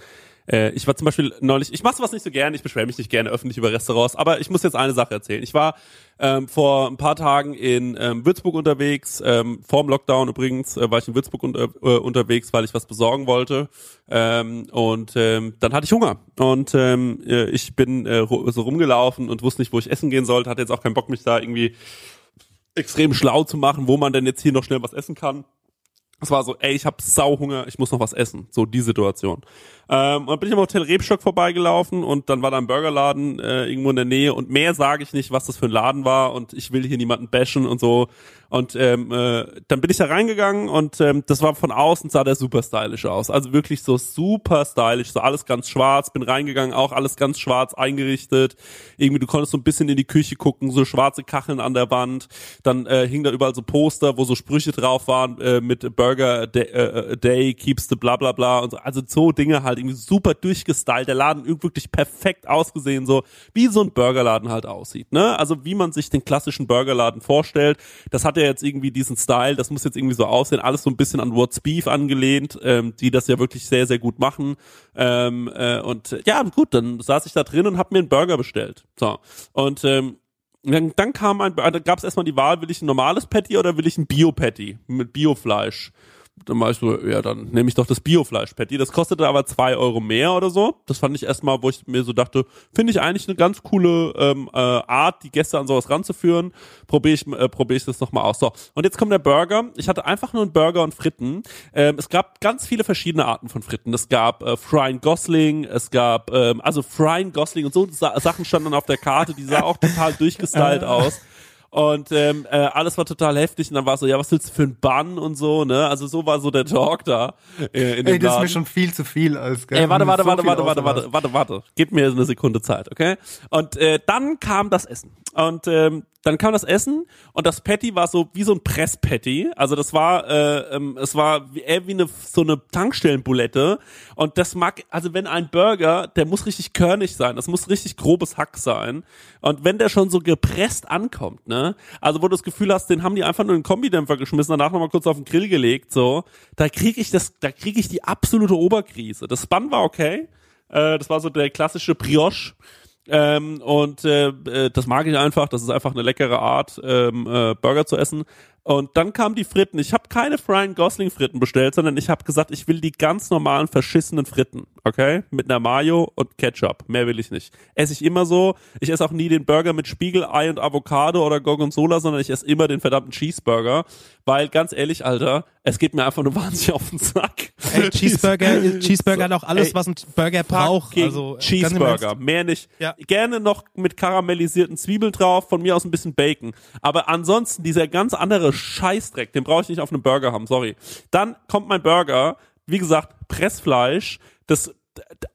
äh, ich war zum Beispiel neulich, ich mache sowas nicht so gerne, ich beschwere mich nicht gerne öffentlich über Restaurants, aber ich muss jetzt eine Sache erzählen. Ich war ähm, vor ein paar Tagen in ähm, Würzburg unterwegs, ähm, vorm Lockdown übrigens äh, war ich in Würzburg unter, äh, unterwegs, weil ich was besorgen wollte ähm, und ähm, dann hatte ich Hunger und ähm, äh, ich bin äh, so rumgelaufen und wusste nicht, wo ich essen gehen sollte, hatte jetzt auch keinen Bock, mich da irgendwie extrem schlau zu machen, wo man denn jetzt hier noch schnell was essen kann. Es war so, ey, ich hab Sauhunger, ich muss noch was essen. So die Situation. Ähm, dann bin ich am Hotel Rebstock vorbeigelaufen und dann war da ein Burgerladen äh, irgendwo in der Nähe und mehr sage ich nicht, was das für ein Laden war und ich will hier niemanden bashen und so. Und ähm, äh, dann bin ich da reingegangen und ähm, das war von außen sah der super stylisch aus. Also wirklich so super stylisch, so alles ganz schwarz. Bin reingegangen, auch alles ganz schwarz eingerichtet. Irgendwie du konntest so ein bisschen in die Küche gucken, so schwarze Kacheln an der Wand. Dann äh, hing da überall so Poster, wo so Sprüche drauf waren äh, mit Burger Day, äh, Day keeps the bla bla bla und so. Also so Dinge halt irgendwie super durchgestylt. Der Laden wirklich perfekt ausgesehen, so wie so ein Burgerladen halt aussieht. Ne? Also wie man sich den klassischen Burgerladen vorstellt. Das hat ja jetzt irgendwie diesen Style, das muss jetzt irgendwie so aussehen, alles so ein bisschen an What's Beef angelehnt, ähm, die das ja wirklich sehr, sehr gut machen. Ähm, äh, und äh, ja, gut, dann saß ich da drin und habe mir einen Burger bestellt. So. Und ähm, dann, dann kam ein, da gab es erstmal die Wahl, will ich ein normales Patty oder will ich ein Bio-Patty mit Biofleisch? Dann war ich so, ja, dann nehme ich doch das Biofleisch-Patty. Das kostete aber zwei Euro mehr oder so. Das fand ich erstmal, wo ich mir so dachte, finde ich eigentlich eine ganz coole ähm, äh, Art, die Gäste an sowas ranzuführen. Probiere ich, äh, probier ich das nochmal aus. So, und jetzt kommt der Burger. Ich hatte einfach nur einen Burger und Fritten. Ähm, es gab ganz viele verschiedene Arten von Fritten. Es gab äh, Frying Gosling, es gab, ähm, also Frying Gosling und so Sa Sachen standen dann auf der Karte, die sah auch total durchgestylt aus. Und ähm, äh, alles war total heftig und dann war so, ja, was willst du für ein Bann und so, ne? Also so war so der Talk da äh, in dem Ey, das ist Laden. mir schon viel zu viel als Ey, warte, warte, so warte, warte, warte, Auswahl. warte, warte, warte. Gib mir eine Sekunde Zeit, okay? Und äh, dann kam das Essen. Und ähm, dann kam das Essen und das Patty war so wie so ein Presspatty. Also das war, äh, ähm, es war eher wie eine so eine Tankstellenbulette. Und das mag, also wenn ein Burger, der muss richtig körnig sein, das muss richtig grobes Hack sein. Und wenn der schon so gepresst ankommt, ne, also wo du das Gefühl hast, den haben die einfach nur in den Kombidämpfer geschmissen, danach nochmal kurz auf den Grill gelegt, so, da krieg ich das, da krieg ich die absolute Oberkrise. Das Span war okay. Äh, das war so der klassische Brioche. Ähm, und äh, äh, das mag ich einfach. Das ist einfach eine leckere Art, ähm, äh, Burger zu essen. Und dann kamen die Fritten. Ich habe keine Ryan Gosling Fritten bestellt, sondern ich habe gesagt, ich will die ganz normalen verschissenen Fritten, okay? Mit einer Mayo und Ketchup. Mehr will ich nicht. Esse ich immer so. Ich esse auch nie den Burger mit Spiegelei und Avocado oder Gorgonzola, sondern ich esse immer den verdammten Cheeseburger, weil ganz ehrlich, Alter, es geht mir einfach nur wahnsinnig auf den Sack. Ey, Cheeseburger, Cheeseburger hat auch alles, Ey, was ein Burger braucht. Also im Cheeseburger, mehr nicht. Ja. Gerne noch mit karamellisierten Zwiebeln drauf, von mir aus ein bisschen Bacon. Aber ansonsten dieser ganz andere Scheißdreck, den brauche ich nicht auf einem Burger haben, sorry. Dann kommt mein Burger, wie gesagt, Pressfleisch, das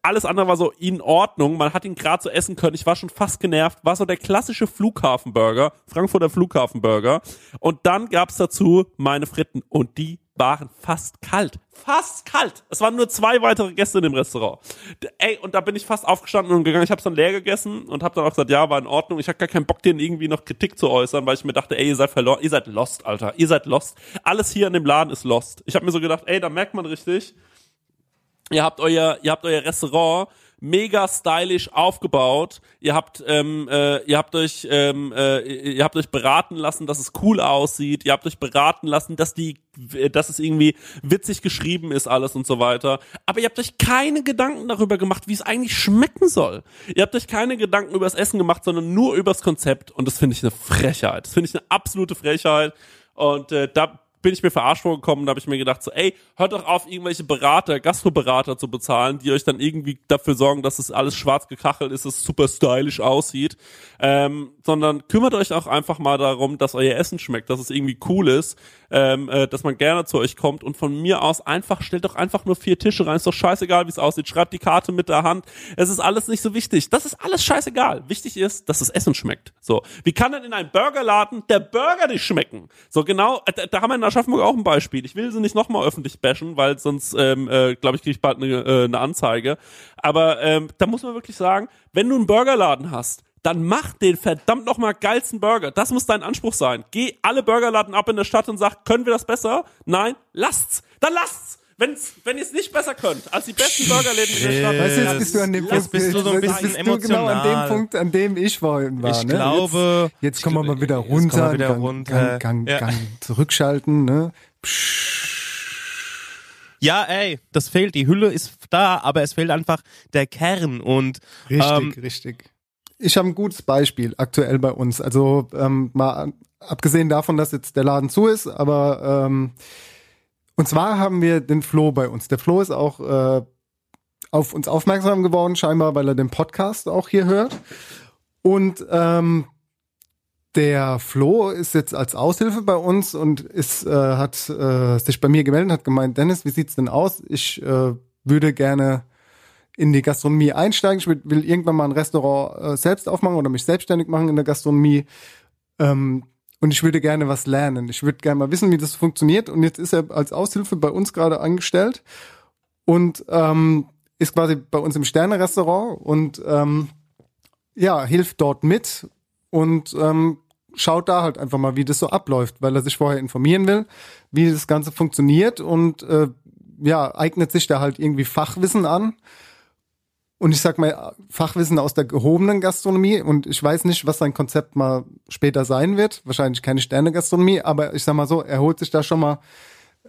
alles andere war so in Ordnung. Man hat ihn gerade so essen können. Ich war schon fast genervt. War so der klassische Flughafenburger, Frankfurter Flughafenburger. Und dann gab's dazu meine Fritten und die waren fast kalt. Fast kalt. Es waren nur zwei weitere Gäste in dem Restaurant. Ey, und da bin ich fast aufgestanden und gegangen. Ich habe dann leer gegessen und habe dann auch gesagt, ja, war in Ordnung. Ich habe gar keinen Bock, denen irgendwie noch Kritik zu äußern, weil ich mir dachte, ey, ihr seid verloren, ihr seid lost, Alter. Ihr seid lost. Alles hier in dem Laden ist lost. Ich habe mir so gedacht, ey, da merkt man richtig, ihr habt euer, ihr habt euer Restaurant mega stylisch aufgebaut. Ihr habt, ähm, äh, ihr habt euch, ähm, äh, ihr habt euch beraten lassen, dass es cool aussieht. Ihr habt euch beraten lassen, dass die, dass es irgendwie witzig geschrieben ist alles und so weiter. Aber ihr habt euch keine Gedanken darüber gemacht, wie es eigentlich schmecken soll. Ihr habt euch keine Gedanken über das Essen gemacht, sondern nur über das Konzept. Und das finde ich eine Frechheit. Das finde ich eine absolute Frechheit. Und äh, da bin ich mir verarscht vorgekommen, da habe ich mir gedacht, so, ey, hört doch auf, irgendwelche Berater, Gastroberater zu bezahlen, die euch dann irgendwie dafür sorgen, dass es alles schwarz gekachelt ist, es super stylisch aussieht, ähm, sondern kümmert euch auch einfach mal darum, dass euer Essen schmeckt, dass es irgendwie cool ist, ähm, äh, dass man gerne zu euch kommt und von mir aus einfach, stellt doch einfach nur vier Tische rein, ist doch scheißegal, wie es aussieht, schreibt die Karte mit der Hand, es ist alles nicht so wichtig, das ist alles scheißegal, wichtig ist, dass das Essen schmeckt, so, wie kann denn in einem Burgerladen der Burger nicht schmecken? So genau, äh, da, da haben wir Aschaffenburg auch ein Beispiel, ich will sie nicht nochmal öffentlich bashen, weil sonst, ähm, äh, glaube ich, kriege ich bald eine, äh, eine Anzeige, aber ähm, da muss man wirklich sagen, wenn du einen Burgerladen hast, dann mach den verdammt noch mal geilsten Burger. Das muss dein Anspruch sein. Geh alle Burgerladen ab in der Stadt und sag, können wir das besser? Nein, lasst's. Dann lasst's. Wenn's, wenn ihr es nicht besser könnt als die besten Burgerläden in der Stadt. Weißt du, jetzt bist du an dem Punkt, bist du so ein bisschen du genau an dem emotional. Punkt, an dem ich vorhin war. Ich ne? glaube- Jetzt, jetzt kommen wir mal wieder runter, wieder Gang, runter. Gang, Gang, Ja. Gang zurückschalten. Ne? Ja, ey, das fehlt. Die Hülle ist da, aber es fehlt einfach der Kern und Richtig, ähm, richtig. Ich habe ein gutes Beispiel aktuell bei uns. Also ähm, mal abgesehen davon, dass jetzt der Laden zu ist, aber ähm, und zwar haben wir den Flo bei uns. Der Flo ist auch äh, auf uns aufmerksam geworden, scheinbar, weil er den Podcast auch hier hört. Und ähm, der Flo ist jetzt als Aushilfe bei uns und ist, äh, hat äh, sich bei mir gemeldet, hat gemeint, Dennis, wie sieht's denn aus? Ich äh, würde gerne in die Gastronomie einsteigen. Ich will, will irgendwann mal ein Restaurant äh, selbst aufmachen oder mich selbstständig machen in der Gastronomie. Ähm, und ich würde gerne was lernen. Ich würde gerne mal wissen, wie das funktioniert. Und jetzt ist er als Aushilfe bei uns gerade angestellt und ähm, ist quasi bei uns im Sterne-Restaurant und ähm, ja, hilft dort mit und ähm, schaut da halt einfach mal, wie das so abläuft, weil er sich vorher informieren will, wie das Ganze funktioniert und äh, ja, eignet sich da halt irgendwie Fachwissen an. Und ich sag mal, Fachwissen aus der gehobenen Gastronomie und ich weiß nicht, was sein Konzept mal später sein wird. Wahrscheinlich keine Sterne-Gastronomie, aber ich sag mal so, er holt sich da schon mal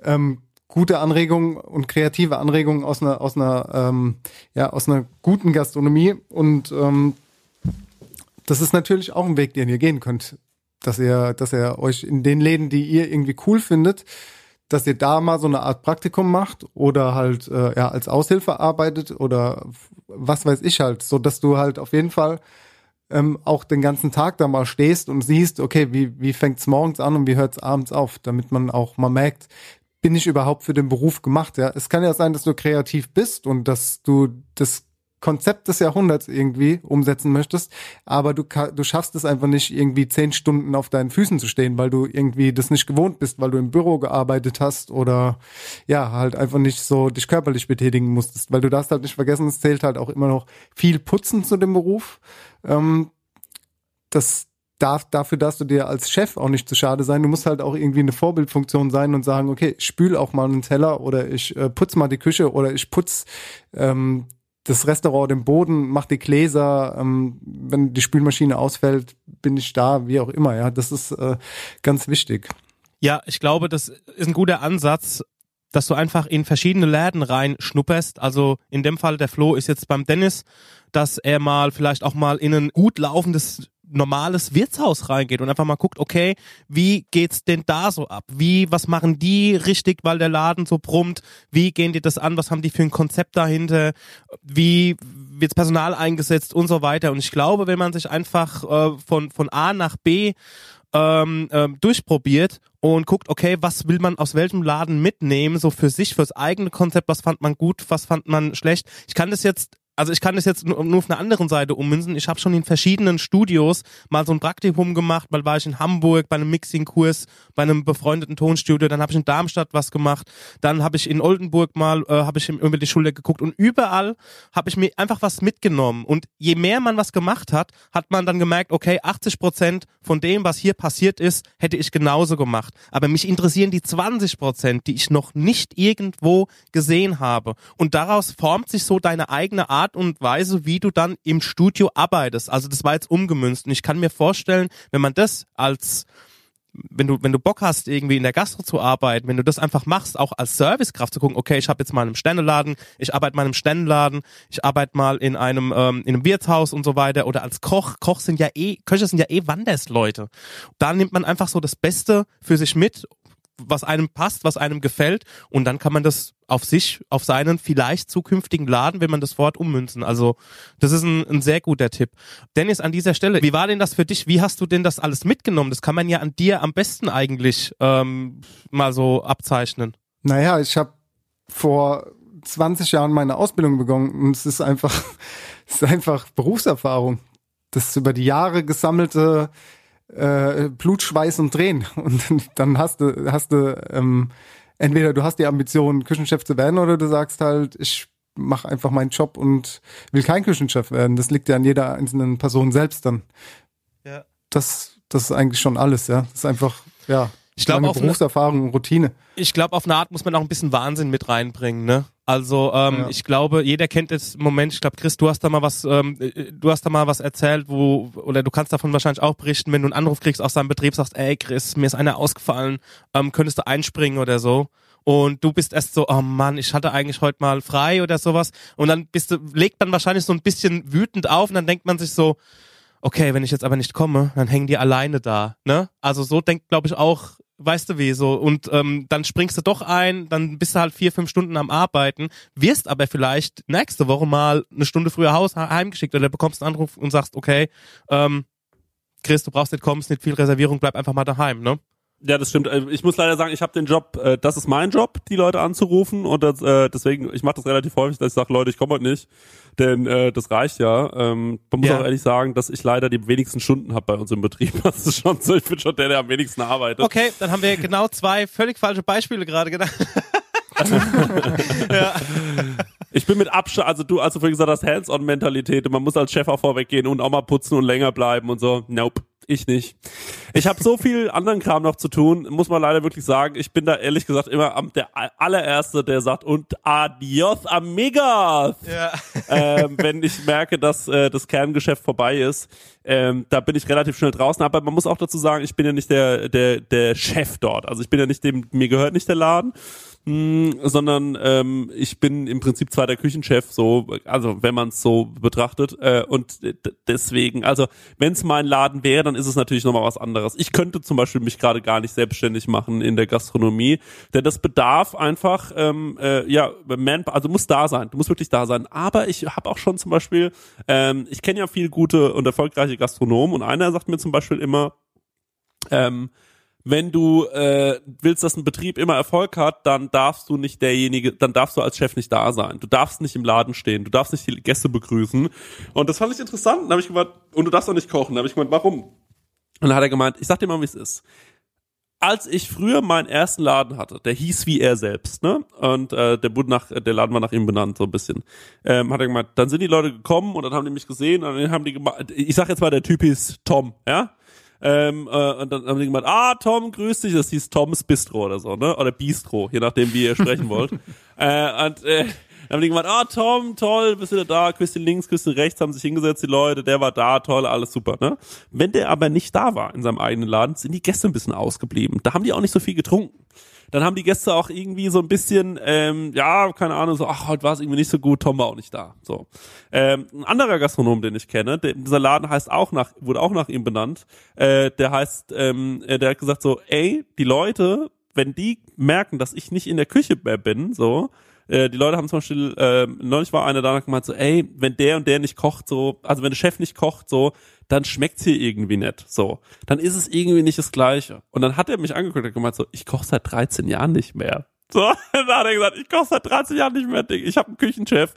ähm, gute Anregungen und kreative Anregungen aus einer, aus einer, ähm, ja, aus einer guten Gastronomie und ähm, das ist natürlich auch ein Weg, den ihr gehen könnt, dass ihr, dass ihr euch in den Läden, die ihr irgendwie cool findet, dass ihr da mal so eine Art Praktikum macht oder halt äh, ja als Aushilfe arbeitet oder was weiß ich halt, so dass du halt auf jeden Fall ähm, auch den ganzen Tag da mal stehst und siehst, okay, wie wie fängt's morgens an und wie hört's abends auf, damit man auch mal merkt, bin ich überhaupt für den Beruf gemacht? Ja, es kann ja sein, dass du kreativ bist und dass du das Konzept des Jahrhunderts irgendwie umsetzen möchtest, aber du, du schaffst es einfach nicht, irgendwie zehn Stunden auf deinen Füßen zu stehen, weil du irgendwie das nicht gewohnt bist, weil du im Büro gearbeitet hast oder ja, halt einfach nicht so dich körperlich betätigen musstest, weil du darfst halt nicht vergessen, es zählt halt auch immer noch viel Putzen zu dem Beruf. Ähm, das darf, dafür darfst du dir als Chef auch nicht zu schade sein. Du musst halt auch irgendwie eine Vorbildfunktion sein und sagen, okay, spül auch mal einen Teller oder ich äh, putz mal die Küche oder ich putz ähm, das Restaurant den Boden, macht die Gläser, ähm, wenn die Spülmaschine ausfällt, bin ich da, wie auch immer, ja. Das ist äh, ganz wichtig. Ja, ich glaube, das ist ein guter Ansatz, dass du einfach in verschiedene Läden rein schnupperst. Also in dem Fall der Flo ist jetzt beim Dennis, dass er mal vielleicht auch mal in ein gut laufendes normales Wirtshaus reingeht und einfach mal guckt, okay, wie geht's denn da so ab? Wie, was machen die richtig, weil der Laden so brummt? Wie gehen die das an? Was haben die für ein Konzept dahinter? Wie wird Personal eingesetzt und so weiter? Und ich glaube, wenn man sich einfach äh, von, von A nach B ähm, ähm, durchprobiert und guckt, okay, was will man aus welchem Laden mitnehmen, so für sich, fürs eigene Konzept, was fand man gut, was fand man schlecht. Ich kann das jetzt also ich kann das jetzt nur, auf einer anderen Seite ummünzen. Ich habe schon in verschiedenen Studios mal so ein Praktikum gemacht. Mal war ich in Hamburg bei einem Mixing-Kurs, bei einem befreundeten Tonstudio. Dann habe ich in Darmstadt was gemacht. Dann habe ich in Oldenburg mal, äh, habe ich über die Schule geguckt. Und überall habe ich mir einfach was mitgenommen. Und je mehr man was gemacht hat, hat man dann gemerkt, okay, 80 Prozent von dem, was hier passiert ist, hätte ich genauso gemacht. Aber mich interessieren die 20 Prozent, die ich noch nicht irgendwo gesehen habe. Und daraus formt sich so deine eigene Art Art und Weise, wie du dann im Studio arbeitest. Also das war jetzt umgemünzt. Und ich kann mir vorstellen, wenn man das als wenn du, wenn du Bock hast, irgendwie in der Gastro zu arbeiten, wenn du das einfach machst, auch als Servicekraft zu gucken, okay, ich habe jetzt mal einen Sterneladen, ich arbeite mal in einem Sterneladen, ich arbeite mal in einem, ähm, in einem Wirtshaus und so weiter oder als Koch. Koch sind ja eh, Köche sind ja eh Wandersleute. Da nimmt man einfach so das Beste für sich mit was einem passt, was einem gefällt und dann kann man das auf sich, auf seinen vielleicht zukünftigen Laden, wenn man das Wort ummünzen. Also das ist ein, ein sehr guter Tipp. Dennis, an dieser Stelle, wie war denn das für dich? Wie hast du denn das alles mitgenommen? Das kann man ja an dir am besten eigentlich ähm, mal so abzeichnen. Naja, ich habe vor 20 Jahren meine Ausbildung begonnen und es ist einfach, es ist einfach Berufserfahrung. Das über die Jahre gesammelte äh, Blut, Schweiß und Tränen. Und dann hast du, hast du, ähm, entweder du hast die Ambition, Küchenchef zu werden, oder du sagst halt, ich mache einfach meinen Job und will kein Küchenchef werden. Das liegt ja an jeder einzelnen Person selbst dann. Ja. Das, das ist eigentlich schon alles, ja. Das ist einfach, ja. Ich glaube, Berufserfahrung und Routine. Ich glaube, auf eine Art muss man auch ein bisschen Wahnsinn mit reinbringen, ne? Also ähm, ja. ich glaube, jeder kennt das Moment. Ich glaube, Chris, du hast da mal was, ähm, äh, du hast da mal was erzählt, wo oder du kannst davon wahrscheinlich auch berichten, wenn du einen Anruf kriegst aus deinem Betrieb, sagst, ey Chris, mir ist einer ausgefallen, ähm, könntest du einspringen oder so. Und du bist erst so, oh Mann, ich hatte eigentlich heute mal frei oder sowas. Und dann bist du, legt man wahrscheinlich so ein bisschen wütend auf und dann denkt man sich so, okay, wenn ich jetzt aber nicht komme, dann hängen die alleine da. Ne? Also so denkt, glaube ich, auch weißt du wie, so, und ähm, dann springst du doch ein, dann bist du halt vier, fünf Stunden am Arbeiten, wirst aber vielleicht nächste Woche mal eine Stunde früher Haus heimgeschickt oder bekommst einen Anruf und sagst, okay, ähm, Chris, du brauchst nicht kommen, ist nicht viel Reservierung, bleib einfach mal daheim, ne? Ja, das stimmt. Äh, ich muss leider sagen, ich habe den Job, äh, das ist mein Job, die Leute anzurufen und das, äh, deswegen, ich mache das relativ häufig, dass ich sage, Leute, ich komme heute nicht, denn äh, das reicht ja. Ähm, man muss ja. auch ehrlich sagen, dass ich leider die wenigsten Stunden habe bei uns im Betrieb. Das ist schon so, ich bin schon der, der am wenigsten arbeitet. Okay, dann haben wir genau zwei völlig falsche Beispiele gerade genannt. ja. Ich bin mit Abstand, also du, als du vorhin gesagt hast, Hands-on-Mentalität, man muss als Chef auch vorweggehen und auch mal putzen und länger bleiben und so. Nope ich nicht. Ich habe so viel anderen Kram noch zu tun, muss man leider wirklich sagen. Ich bin da ehrlich gesagt immer am der allererste, der sagt und adios amigos. Ja. Ähm, wenn ich merke, dass äh, das Kerngeschäft vorbei ist, ähm, da bin ich relativ schnell draußen. Aber man muss auch dazu sagen, ich bin ja nicht der der der Chef dort. Also ich bin ja nicht dem, mir gehört nicht der Laden mh, hm, sondern ähm, ich bin im Prinzip zwar der Küchenchef, so, also wenn man es so betrachtet. Äh, und deswegen, also wenn es mein Laden wäre, dann ist es natürlich nochmal was anderes. Ich könnte zum Beispiel mich gerade gar nicht selbstständig machen in der Gastronomie, denn das bedarf einfach, ähm, äh, ja, man, also muss da sein, du musst wirklich da sein. Aber ich habe auch schon zum Beispiel, ähm, ich kenne ja viele gute und erfolgreiche Gastronomen und einer sagt mir zum Beispiel immer, ähm, wenn du äh, willst, dass ein Betrieb immer Erfolg hat, dann darfst du nicht derjenige, dann darfst du als Chef nicht da sein. Du darfst nicht im Laden stehen, du darfst nicht die Gäste begrüßen. Und das fand ich interessant. Dann habe ich gemeint, und du darfst auch nicht kochen. Dann habe ich gemeint, warum? Und dann hat er gemeint, ich sag dir mal, wie es ist. Als ich früher meinen ersten Laden hatte, der hieß wie er selbst, ne? Und äh, der wurde nach, der Laden war nach ihm benannt, so ein bisschen. Ähm, hat er gemeint, dann sind die Leute gekommen und dann haben die mich gesehen und dann haben die gemacht, ich sag jetzt mal, der Typ hieß Tom, ja? Ähm, äh, und dann haben die gemeint, ah, Tom, grüß dich. Das hieß Toms Bistro oder so, ne? Oder Bistro, je nachdem, wie ihr sprechen wollt. äh, und äh, Dann haben die gemeint, ah, Tom, toll, bist du wieder da, Küsschen links, Küsschen rechts, haben sich hingesetzt, die Leute, der war da, toll, alles super, ne? Wenn der aber nicht da war in seinem eigenen Laden, sind die Gäste ein bisschen ausgeblieben. Da haben die auch nicht so viel getrunken dann haben die Gäste auch irgendwie so ein bisschen, ähm, ja, keine Ahnung, so, ach, heute war es irgendwie nicht so gut, Tom war auch nicht da. So. Ähm, ein anderer Gastronom, den ich kenne, der, dieser Laden heißt auch nach, wurde auch nach ihm benannt, äh, der heißt, ähm, äh, der hat gesagt so, ey, die Leute, wenn die merken, dass ich nicht in der Küche mehr bin, so, äh, die Leute haben zum Beispiel, äh, neulich war einer da und gemeint so, ey, wenn der und der nicht kocht, so, also wenn der Chef nicht kocht, so, dann schmeckt's hier irgendwie nicht, so. Dann ist es irgendwie nicht das Gleiche. Und dann hat er mich angeguckt und gemeint so, ich koche seit 13 Jahren nicht mehr. So, dann hat er gesagt, ich koche seit 13 Jahren nicht mehr. Ich habe einen Küchenchef.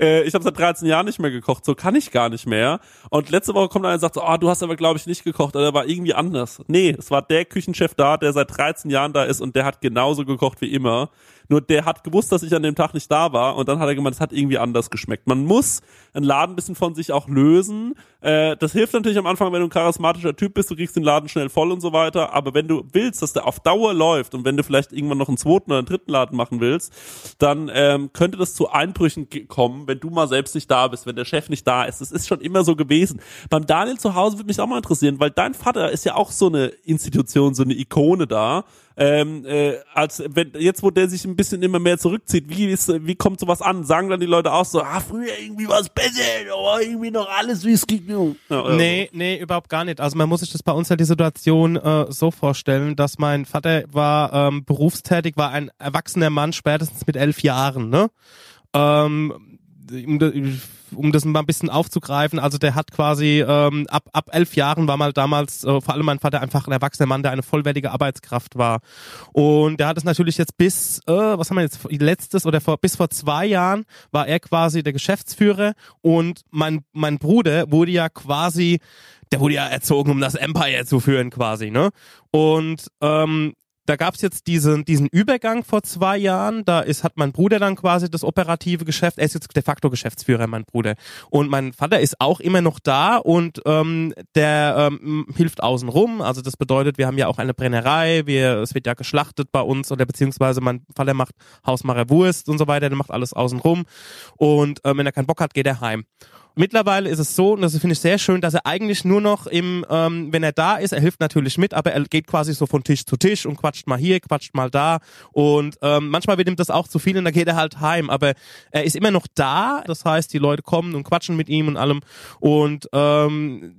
Äh, ich habe seit 13 Jahren nicht mehr gekocht. So kann ich gar nicht mehr. Und letzte Woche kommt einer und sagt so, oh, du hast aber, glaube ich, nicht gekocht. Oder war irgendwie anders. Nee, es war der Küchenchef da, der seit 13 Jahren da ist und der hat genauso gekocht wie immer. Nur der hat gewusst, dass ich an dem Tag nicht da war und dann hat er gemeint, es hat irgendwie anders geschmeckt. Man muss einen Laden ein bisschen von sich auch lösen. Äh, das hilft natürlich am Anfang, wenn du ein charismatischer Typ bist, du kriegst den Laden schnell voll und so weiter. Aber wenn du willst, dass der auf Dauer läuft und wenn du vielleicht irgendwann noch einen zweiten oder einen dritten Laden machen willst, dann ähm, könnte das zu Einbrüchen kommen, wenn du mal selbst nicht da bist, wenn der Chef nicht da ist. Das ist schon immer so gewesen. Beim Daniel zu Hause würde mich auch mal interessieren, weil dein Vater ist ja auch so eine Institution, so eine Ikone da ähm, äh, als wenn jetzt wo der sich ein bisschen immer mehr zurückzieht, wie ist, wie kommt sowas an? Sagen dann die Leute auch so, ah früher irgendwie was besser, aber irgendwie noch alles wie es ging. Ja, nee, nee, überhaupt gar nicht. Also man muss sich das bei uns ja die Situation äh, so vorstellen, dass mein Vater war ähm, berufstätig, war ein erwachsener Mann spätestens mit elf Jahren, ne? Ähm, um das mal ein bisschen aufzugreifen, also der hat quasi ähm, ab ab elf Jahren war mal damals äh, vor allem mein Vater einfach ein erwachsener Mann, der eine vollwertige Arbeitskraft war und der hat es natürlich jetzt bis äh, was haben wir jetzt letztes oder vor bis vor zwei Jahren war er quasi der Geschäftsführer und mein mein Bruder wurde ja quasi der wurde ja erzogen, um das Empire zu führen quasi, ne? Und ähm, da gab es jetzt diesen, diesen Übergang vor zwei Jahren. Da ist, hat mein Bruder dann quasi das operative Geschäft. Er ist jetzt de facto Geschäftsführer, mein Bruder. Und mein Vater ist auch immer noch da und ähm, der ähm, hilft außen rum. Also das bedeutet, wir haben ja auch eine Brennerei. Wir, es wird ja geschlachtet bei uns oder beziehungsweise mein Vater macht Hausmacher Wurst und so weiter. Der macht alles außen rum. Und ähm, wenn er keinen Bock hat, geht er heim. Mittlerweile ist es so, und das finde ich sehr schön, dass er eigentlich nur noch im, ähm, wenn er da ist, er hilft natürlich mit, aber er geht quasi so von Tisch zu Tisch und quatscht mal hier, quatscht mal da. Und ähm, manchmal wird ihm das auch zu viel und dann geht er halt heim. Aber er ist immer noch da. Das heißt, die Leute kommen und quatschen mit ihm und allem. Und ähm,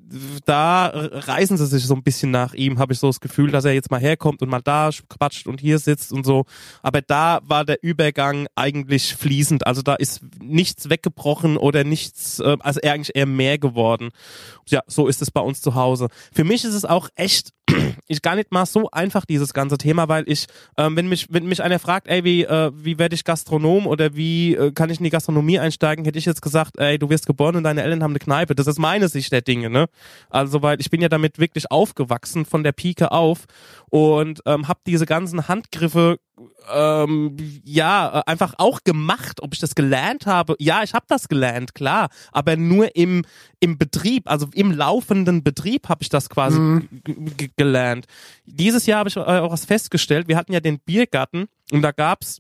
da reisen sie sich so ein bisschen nach ihm, habe ich so das Gefühl, dass er jetzt mal herkommt und mal da quatscht und hier sitzt und so. Aber da war der Übergang eigentlich fließend. Also da ist nichts weggebrochen oder nichts. Äh, also eigentlich eher mehr geworden. Ja, so ist es bei uns zu Hause. Für mich ist es auch echt, ich gar nicht mal so einfach dieses ganze Thema, weil ich, ähm, wenn mich, wenn mich einer fragt, ey, wie, äh, wie werde ich Gastronom oder wie äh, kann ich in die Gastronomie einsteigen, hätte ich jetzt gesagt, ey, du wirst geboren und deine Eltern haben eine Kneipe. Das ist meine Sicht der Dinge, ne? Also, weil ich bin ja damit wirklich aufgewachsen von der Pike auf und ähm, habe diese ganzen Handgriffe ähm, ja einfach auch gemacht. Ob ich das gelernt habe, ja, ich habe das gelernt, klar, aber nur im im Betrieb, also im laufenden Betrieb habe ich das quasi mhm. Gelernt. Dieses Jahr habe ich äh, auch was festgestellt. Wir hatten ja den Biergarten und da gab's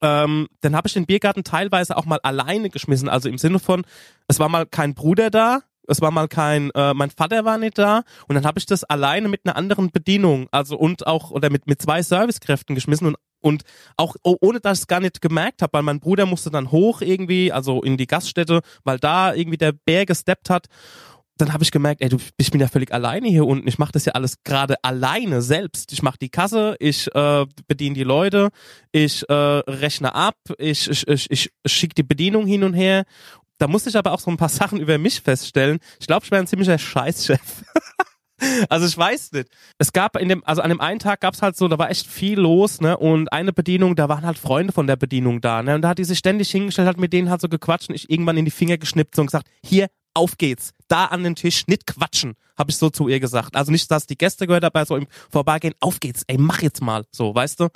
ähm, dann habe ich den Biergarten teilweise auch mal alleine geschmissen, also im Sinne von, es war mal kein Bruder da, es war mal kein, äh, mein Vater war nicht da und dann habe ich das alleine mit einer anderen Bedienung, also und auch oder mit mit zwei Servicekräften geschmissen und und auch oh, ohne dass ich es gar nicht gemerkt habe, weil mein Bruder musste dann hoch irgendwie, also in die Gaststätte, weil da irgendwie der Bär gesteppt hat. Dann habe ich gemerkt, ey, du, ich bin ja völlig alleine hier unten. Ich mache das ja alles gerade alleine selbst. Ich mache die Kasse, ich äh, bediene die Leute, ich äh, rechne ab, ich, ich, ich, ich schicke die Bedienung hin und her da musste ich aber auch so ein paar Sachen über mich feststellen. Ich glaube, ich wäre ein ziemlicher Scheißchef. Also ich weiß nicht. Es gab in dem, also an dem einen Tag gab es halt so, da war echt viel los, ne? Und eine Bedienung, da waren halt Freunde von der Bedienung da, ne? Und da hat die sich ständig hingestellt, hat mit denen halt so gequatscht und ich irgendwann in die Finger geschnippt und gesagt, hier, auf geht's. Da an den Tisch, nicht quatschen, habe ich so zu ihr gesagt. Also nicht, dass die Gäste gehört dabei so im Vorbeigehen, auf geht's, ey, mach jetzt mal, so, weißt du?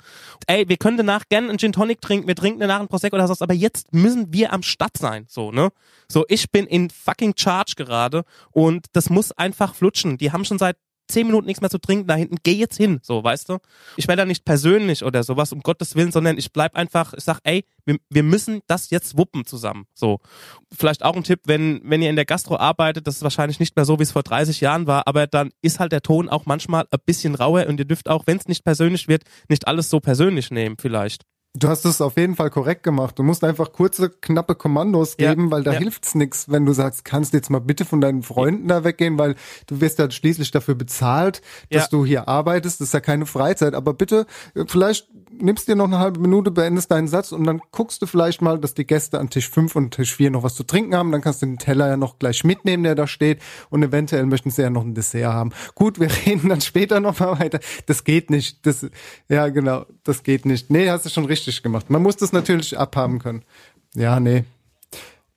Ey, wir können danach gerne einen Gin Tonic trinken, wir trinken danach einen Prosecco oder was, aber jetzt müssen wir am Start sein, so, ne? So, ich bin in fucking Charge gerade und das muss einfach flutschen. Die haben schon seit zehn Minuten nichts mehr zu trinken da hinten, geh jetzt hin, so, weißt du? Ich werde da nicht persönlich oder sowas, um Gottes Willen, sondern ich bleib einfach, ich sag, ey, wir, wir müssen das jetzt wuppen zusammen, so. Vielleicht auch ein Tipp, wenn, wenn ihr in der Gastro arbeitet, das ist wahrscheinlich nicht mehr so, wie es vor 30 Jahren war, aber dann ist halt der Ton auch manchmal ein bisschen rauer und ihr dürft auch, wenn es nicht persönlich wird, nicht alles so persönlich nehmen, vielleicht. Du hast es auf jeden Fall korrekt gemacht. Du musst einfach kurze, knappe Kommandos geben, Ja, weil da ja. hilft's nix, wenn du sagst, kannst jetzt mal bitte von deinen Freunden da weggehen, weil du wirst ja schließlich dafür bezahlt, dass Ja. du hier arbeitest. Das ist ja keine Freizeit. Aber bitte, äh, vielleicht nimmst dir noch eine halbe Minute, beendest deinen Satz und dann guckst du vielleicht mal, dass die Gäste an Tisch 5 und Tisch 4 noch was zu trinken haben. Dann kannst du den Teller ja noch gleich mitnehmen, der da steht. Und eventuell möchten sie ja noch ein Dessert haben. Gut, wir reden dann später noch mal weiter. Das geht nicht. Das, ja, genau, das geht nicht. Nee, hast du schon richtig gemacht. Man muss das natürlich abhaben können. Ja, nee.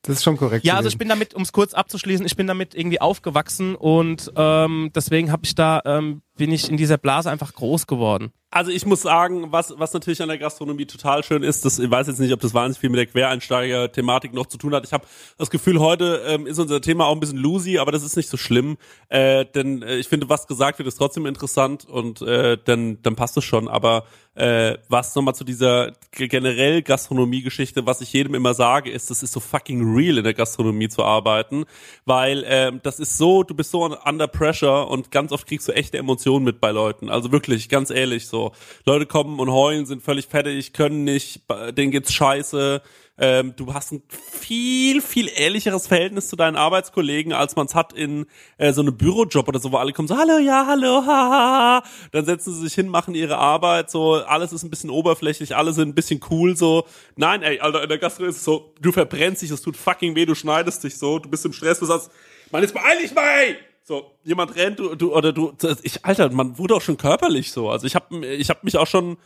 Das ist schon korrekt. Ja, also ich bin damit, um es kurz abzuschließen, ich bin damit irgendwie aufgewachsen und ähm, deswegen habe ich da, ähm, bin ich in dieser Blase einfach groß geworden. Also ich muss sagen, was, was natürlich an der Gastronomie total schön ist, das, ich weiß jetzt nicht, ob das wahnsinnig viel mit der Quereinsteiger-Thematik noch zu tun hat. Ich habe das Gefühl, heute ähm, ist unser Thema auch ein bisschen loosey, aber das ist nicht so schlimm, äh, denn äh, ich finde, was gesagt wird, ist trotzdem interessant und äh, dann, dann passt es schon. Aber äh, was nochmal zu dieser generell Gastronomie-Geschichte, was ich jedem immer sage, ist, das ist so fucking real in der Gastronomie zu arbeiten, weil ähm, das ist so, du bist so under pressure und ganz oft kriegst du echte Emotionen mit bei Leuten. Also wirklich, ganz ehrlich so. Leute kommen und heulen, sind völlig fertig, können nicht, denen geht's scheiße. Ähm, du hast ein viel, viel ehrlicheres Verhältnis zu deinen Arbeitskollegen, als man es hat in äh, so einem Bürojob oder so, wo alle kommen so, hallo, ja, hallo, ha, ha. Dann setzen sie sich hin, machen ihre Arbeit, so, alles ist ein bisschen oberflächlich, alle sind ein bisschen cool, so. Nein, ey, Alter, in der Gastro ist es so, du verbrennst dich, es tut fucking weh, du schneidest dich so, du bist im Stress, du sagst, Mann, jetzt beeil dich mal, ey! So, jemand rennt, du, du, oder du, ich, Alter, man wurde auch schon körperlich so. Also ich habe ich hab mich auch schon,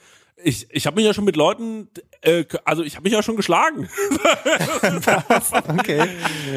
ich, ich habe mich ja schon mit Leuten, äh, also ich habe mich ja schon geschlagen. okay.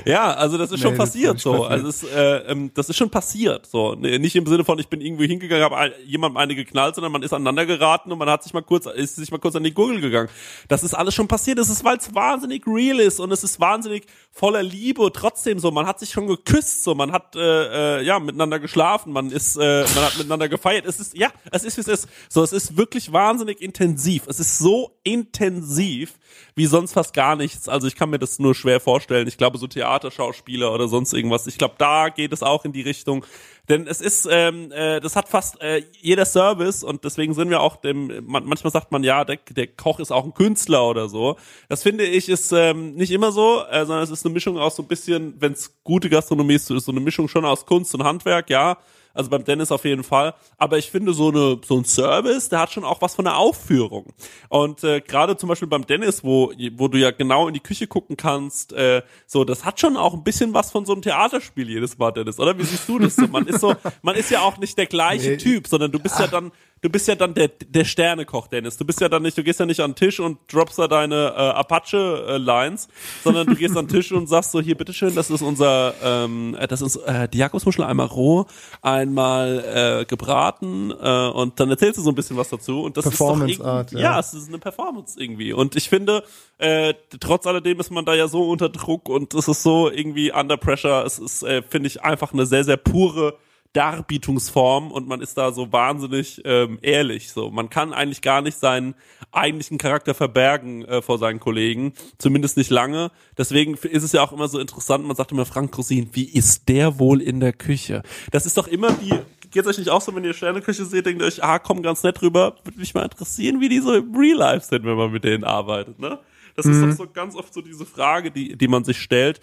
Ja, also das ist schon Nee, das ist passiert so. passiert. Also es, äh, ähm, das ist schon passiert so. Nicht im Sinne von, ich bin irgendwo hingegangen, habe jemandem eine geknallt, sondern man ist aneinander geraten und man hat sich mal kurz, ist sich mal kurz an die Gurgel gegangen. Das ist alles schon passiert. Das ist, weil es wahnsinnig real ist und es ist wahnsinnig voller Liebe. Trotzdem so, man hat sich schon geküsst, so, man hat äh, äh, ja miteinander geschlafen, man ist, äh, man hat miteinander gefeiert. Es ist ja, es ist wie es ist. So, es ist wirklich wahnsinnig intensiv. Es ist so intensiv wie sonst fast gar nichts. Also ich kann mir das nur schwer vorstellen. Ich glaube, so Theaterschauspieler oder sonst irgendwas. Ich glaube, da geht es auch in die Richtung. Denn es ist, ähm, äh, das hat fast äh, jeder Service und deswegen sind wir auch dem, man, manchmal sagt man, ja, der, der Koch ist auch ein Künstler oder so. Das finde ich ist ähm, nicht immer so, äh, sondern es ist eine Mischung aus so ein bisschen, wenn es gute Gastronomie ist, ist so eine Mischung schon aus Kunst und Handwerk, ja. Also beim Dennis auf jeden Fall. Aber ich finde so eine so ein Service, der hat schon auch was von der Aufführung. Und äh, gerade zum Beispiel beim Dennis, wo wo du ja genau in die Küche gucken kannst, äh, so das hat schon auch ein bisschen was von so einem Theaterspiel jedes Mal, Dennis. Oder wie siehst du das? So, man ist so, man ist ja auch nicht der gleiche Nee. Typ, sondern du bist ja dann du bist ja dann der, der Sternekoch, Dennis. Du bist ja dann nicht, du gehst ja nicht an den Tisch und droppst da deine äh, Apache-Lines, sondern du gehst an den Tisch und sagst so, hier, bitteschön, das ist unser, ähm, äh, das ist äh, die Jakobsmuschel einmal roh, einmal äh, gebraten äh, und dann erzählst du so ein bisschen was dazu. Und das Performance ist doch Art, ja. ja, es ist eine Performance irgendwie. Und ich finde, äh, trotz alledem ist man da ja so unter Druck und es ist so irgendwie under pressure. Es ist, äh, finde ich, einfach eine sehr, sehr pure Darbietungsform und man ist da so wahnsinnig ähm, ehrlich. So, man kann eigentlich gar nicht seinen eigentlichen Charakter verbergen äh, vor seinen Kollegen, zumindest nicht lange. Deswegen ist es ja auch immer so interessant. Man sagt immer Frank Rosin, wie ist der wohl in der Küche? Das ist doch immer wie Geht's euch nicht auch so, wenn ihr Sterneküche seht, denkt ihr euch, ah, komm ganz nett rüber, würde mich mal interessieren, wie die so im Real Life sind, wenn man mit denen arbeitet, ne? Das ist Mhm. doch so ganz oft so diese Frage, die, die man sich stellt.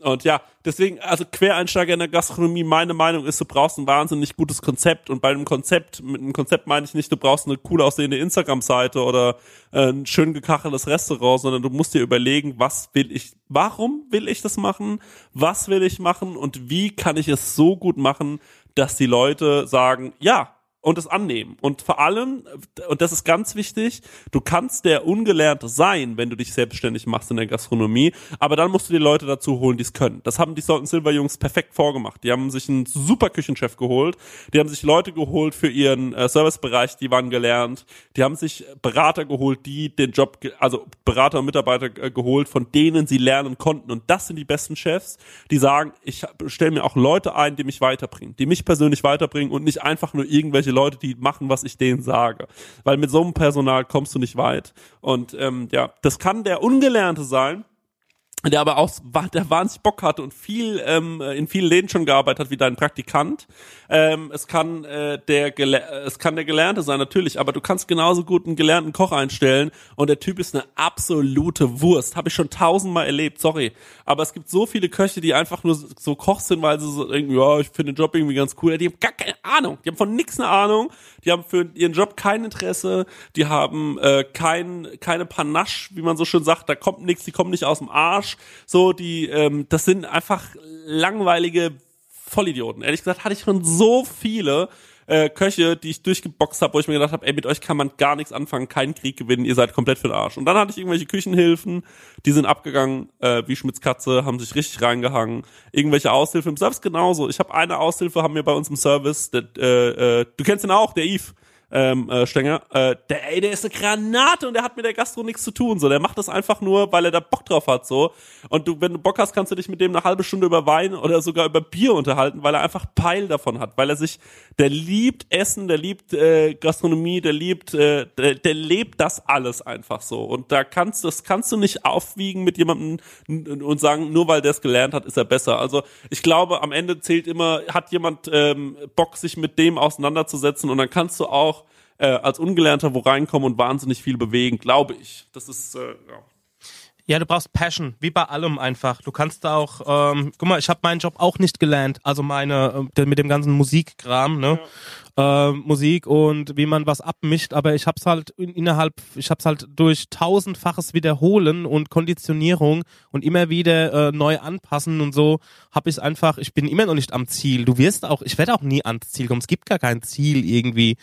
Und ja, deswegen, also Quereinsteiger in der Gastronomie, meine Meinung ist, du brauchst ein wahnsinnig gutes Konzept. Und bei einem Konzept, mit einem Konzept meine ich nicht, du brauchst eine cool aussehende Instagram-Seite oder äh, ein schön gekacheltes Restaurant, sondern du musst dir überlegen, was will ich, warum will ich das machen, was will ich machen und wie kann ich es so gut machen, dass die Leute sagen, ja, und es annehmen. Und vor allem, und das ist ganz wichtig, du kannst der Ungelernte sein, wenn du dich selbstständig machst in der Gastronomie, aber dann musst du die Leute dazu holen, die es können. Das haben die Salt Silver Jungs perfekt vorgemacht. Die haben sich einen super Küchenchef geholt, die haben sich Leute geholt für ihren äh, Servicebereich, die waren gelernt, die haben sich Berater geholt, die den Job, also Berater und Mitarbeiter äh, geholt, von denen sie lernen konnten. Und das sind die besten Chefs, die sagen, ich stelle mir auch Leute ein, die mich weiterbringen, die mich persönlich weiterbringen und nicht einfach nur irgendwelche Leute, die machen, was ich denen sage. Weil mit so einem Personal kommst du nicht weit. Und ähm, ja, das kann der Ungelernte sein, der aber auch der wahnsinnig Bock hatte und viel ähm, in vielen Läden schon gearbeitet hat wie dein Praktikant. Ähm, es kann äh, der Gele es kann der Gelernte sein natürlich, aber du kannst genauso gut einen gelernten Koch einstellen und der Typ ist eine absolute Wurst. Habe ich schon tausendmal erlebt, sorry. Aber es gibt so viele Köche, die einfach nur so Koch sind, weil sie so irgendwie, ja, ich finde den Job irgendwie ganz cool. Die haben gar keine Ahnung. Die haben von nix eine Ahnung. Die haben für ihren Job kein Interesse. Die haben äh, kein keine Panache, wie man so schön sagt. Da kommt nichts. Die kommen nicht aus dem Arsch. So die, ähm, das sind einfach langweilige Vollidioten. Ehrlich gesagt hatte ich schon so viele äh, Köche, die ich durchgeboxt habe, wo ich mir gedacht habe, ey, mit euch kann man gar nichts anfangen, keinen Krieg gewinnen, ihr seid komplett für den Arsch. Und dann hatte ich irgendwelche Küchenhilfen, die sind abgegangen, äh, wie Schmitz Katze, haben sich richtig reingehangen. Irgendwelche Aushilfen, selbst genauso. Ich habe eine Aushilfe, haben wir bei uns im Service, der, äh, äh, du kennst ihn auch, der Yves ähm, äh, Stenger, äh, der, ey, der ist eine Granate und der hat mit der Gastro nichts zu tun. So, der macht das einfach nur, weil er da Bock drauf hat. So. Und du, wenn du Bock hast, kannst du dich mit dem eine halbe Stunde über Wein oder sogar über Bier unterhalten, weil er einfach Peil davon hat, weil er sich, der liebt Essen, der liebt äh, Gastronomie, der liebt, äh, der, der lebt das alles einfach so. Und da kannst das kannst du nicht aufwiegen mit jemandem und sagen, nur weil der es gelernt hat, ist er besser. Also ich glaube, am Ende zählt immer, hat jemand ähm, Bock, sich mit dem auseinanderzusetzen und dann kannst du auch äh, als Ungelernter wo reinkommen und wahnsinnig viel bewegen, glaube ich. Das ist, äh, ja. Ja, du brauchst Passion, wie bei allem einfach. Du kannst da auch, ähm, guck mal, ich habe meinen Job auch nicht gelernt, also meine äh, mit dem ganzen Musikkram, ne? Äh, Musik und wie man was abmischt, aber ich hab's halt innerhalb, ich hab's halt durch tausendfaches Wiederholen und Konditionierung und immer wieder äh, neu anpassen und so habe ich einfach, ich bin immer noch nicht am Ziel. Du wirst auch, ich werde auch nie ans Ziel kommen. Es gibt gar kein Ziel irgendwie,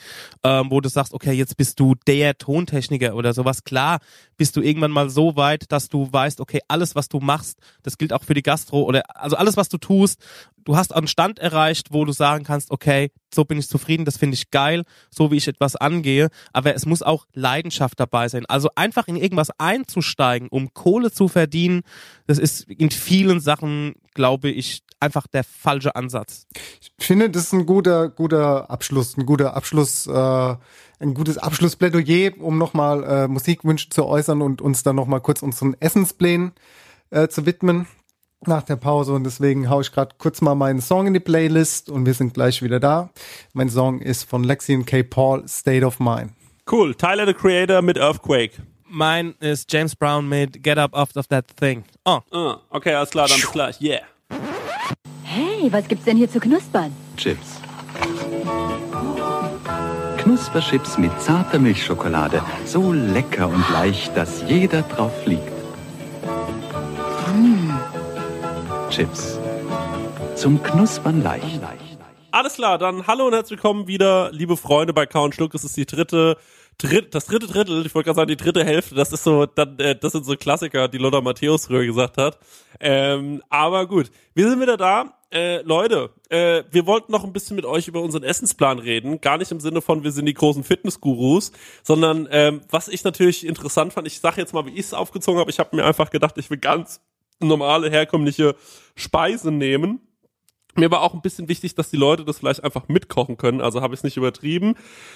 ähm, wo du sagst, okay, jetzt bist du der Tontechniker oder sowas. Klar, bist du irgendwann mal so weit, dass du weißt, okay, alles, was du machst, das gilt auch für die Gastro oder also alles, was du tust, du hast einen Stand erreicht, wo du sagen kannst, okay, so bin ich zufrieden, das finde ich geil, so wie ich etwas angehe, aber es muss auch Leidenschaft dabei sein. Also einfach in irgendwas einzusteigen, um Kohle zu verdienen, das ist in vielen Sachen, glaube ich, einfach der falsche Ansatz. Ich finde, das ist ein guter, guter Abschluss, ein guter Abschluss, äh, ein gutes Abschlussplädoyer, um nochmal äh, Musikwünsche zu äußern und uns dann nochmal kurz unseren Essensplänen äh, zu widmen nach der Pause und deswegen haue ich gerade kurz mal meinen Song in die Playlist und wir sind gleich wieder da. Mein Song ist von Lexi und K. Paul, State of Mind. Cool, Tyler the Creator mit Earthquake. Mein ist James Brown mit Get Up Off of That Thing. Oh. Uh, okay, alles klar, dann bis gleich. Yeah. Hey, was gibt's denn hier zu knuspern? Chips. Knusperchips mit zarter Milchschokolade. So lecker und leicht, dass jeder drauf fliegt. Chips. Zum Knuspern leicht. Alles klar, dann hallo und herzlich willkommen wieder, liebe Freunde bei Count Schluck. Es ist die dritte, dritt, das dritte Drittel, ich wollte gerade sagen, die dritte Hälfte, das ist so, äh, das sind so Klassiker, die Lothar Matthäus früher gesagt hat. Ähm, aber gut, wir sind wieder da. Äh, Leute, äh, wir wollten noch ein bisschen mit euch über unseren Essensplan reden. Gar nicht im Sinne von, wir sind die großen Fitnessgurus, sondern ähm, was ich natürlich interessant fand, ich sage jetzt mal, wie ich es aufgezogen habe, ich habe mir einfach gedacht, ich will ganz normale, herkömmliche Speisen nehmen. Mir war auch ein bisschen wichtig, dass die Leute das vielleicht einfach mitkochen können. Also habe ich es nicht übertrieben.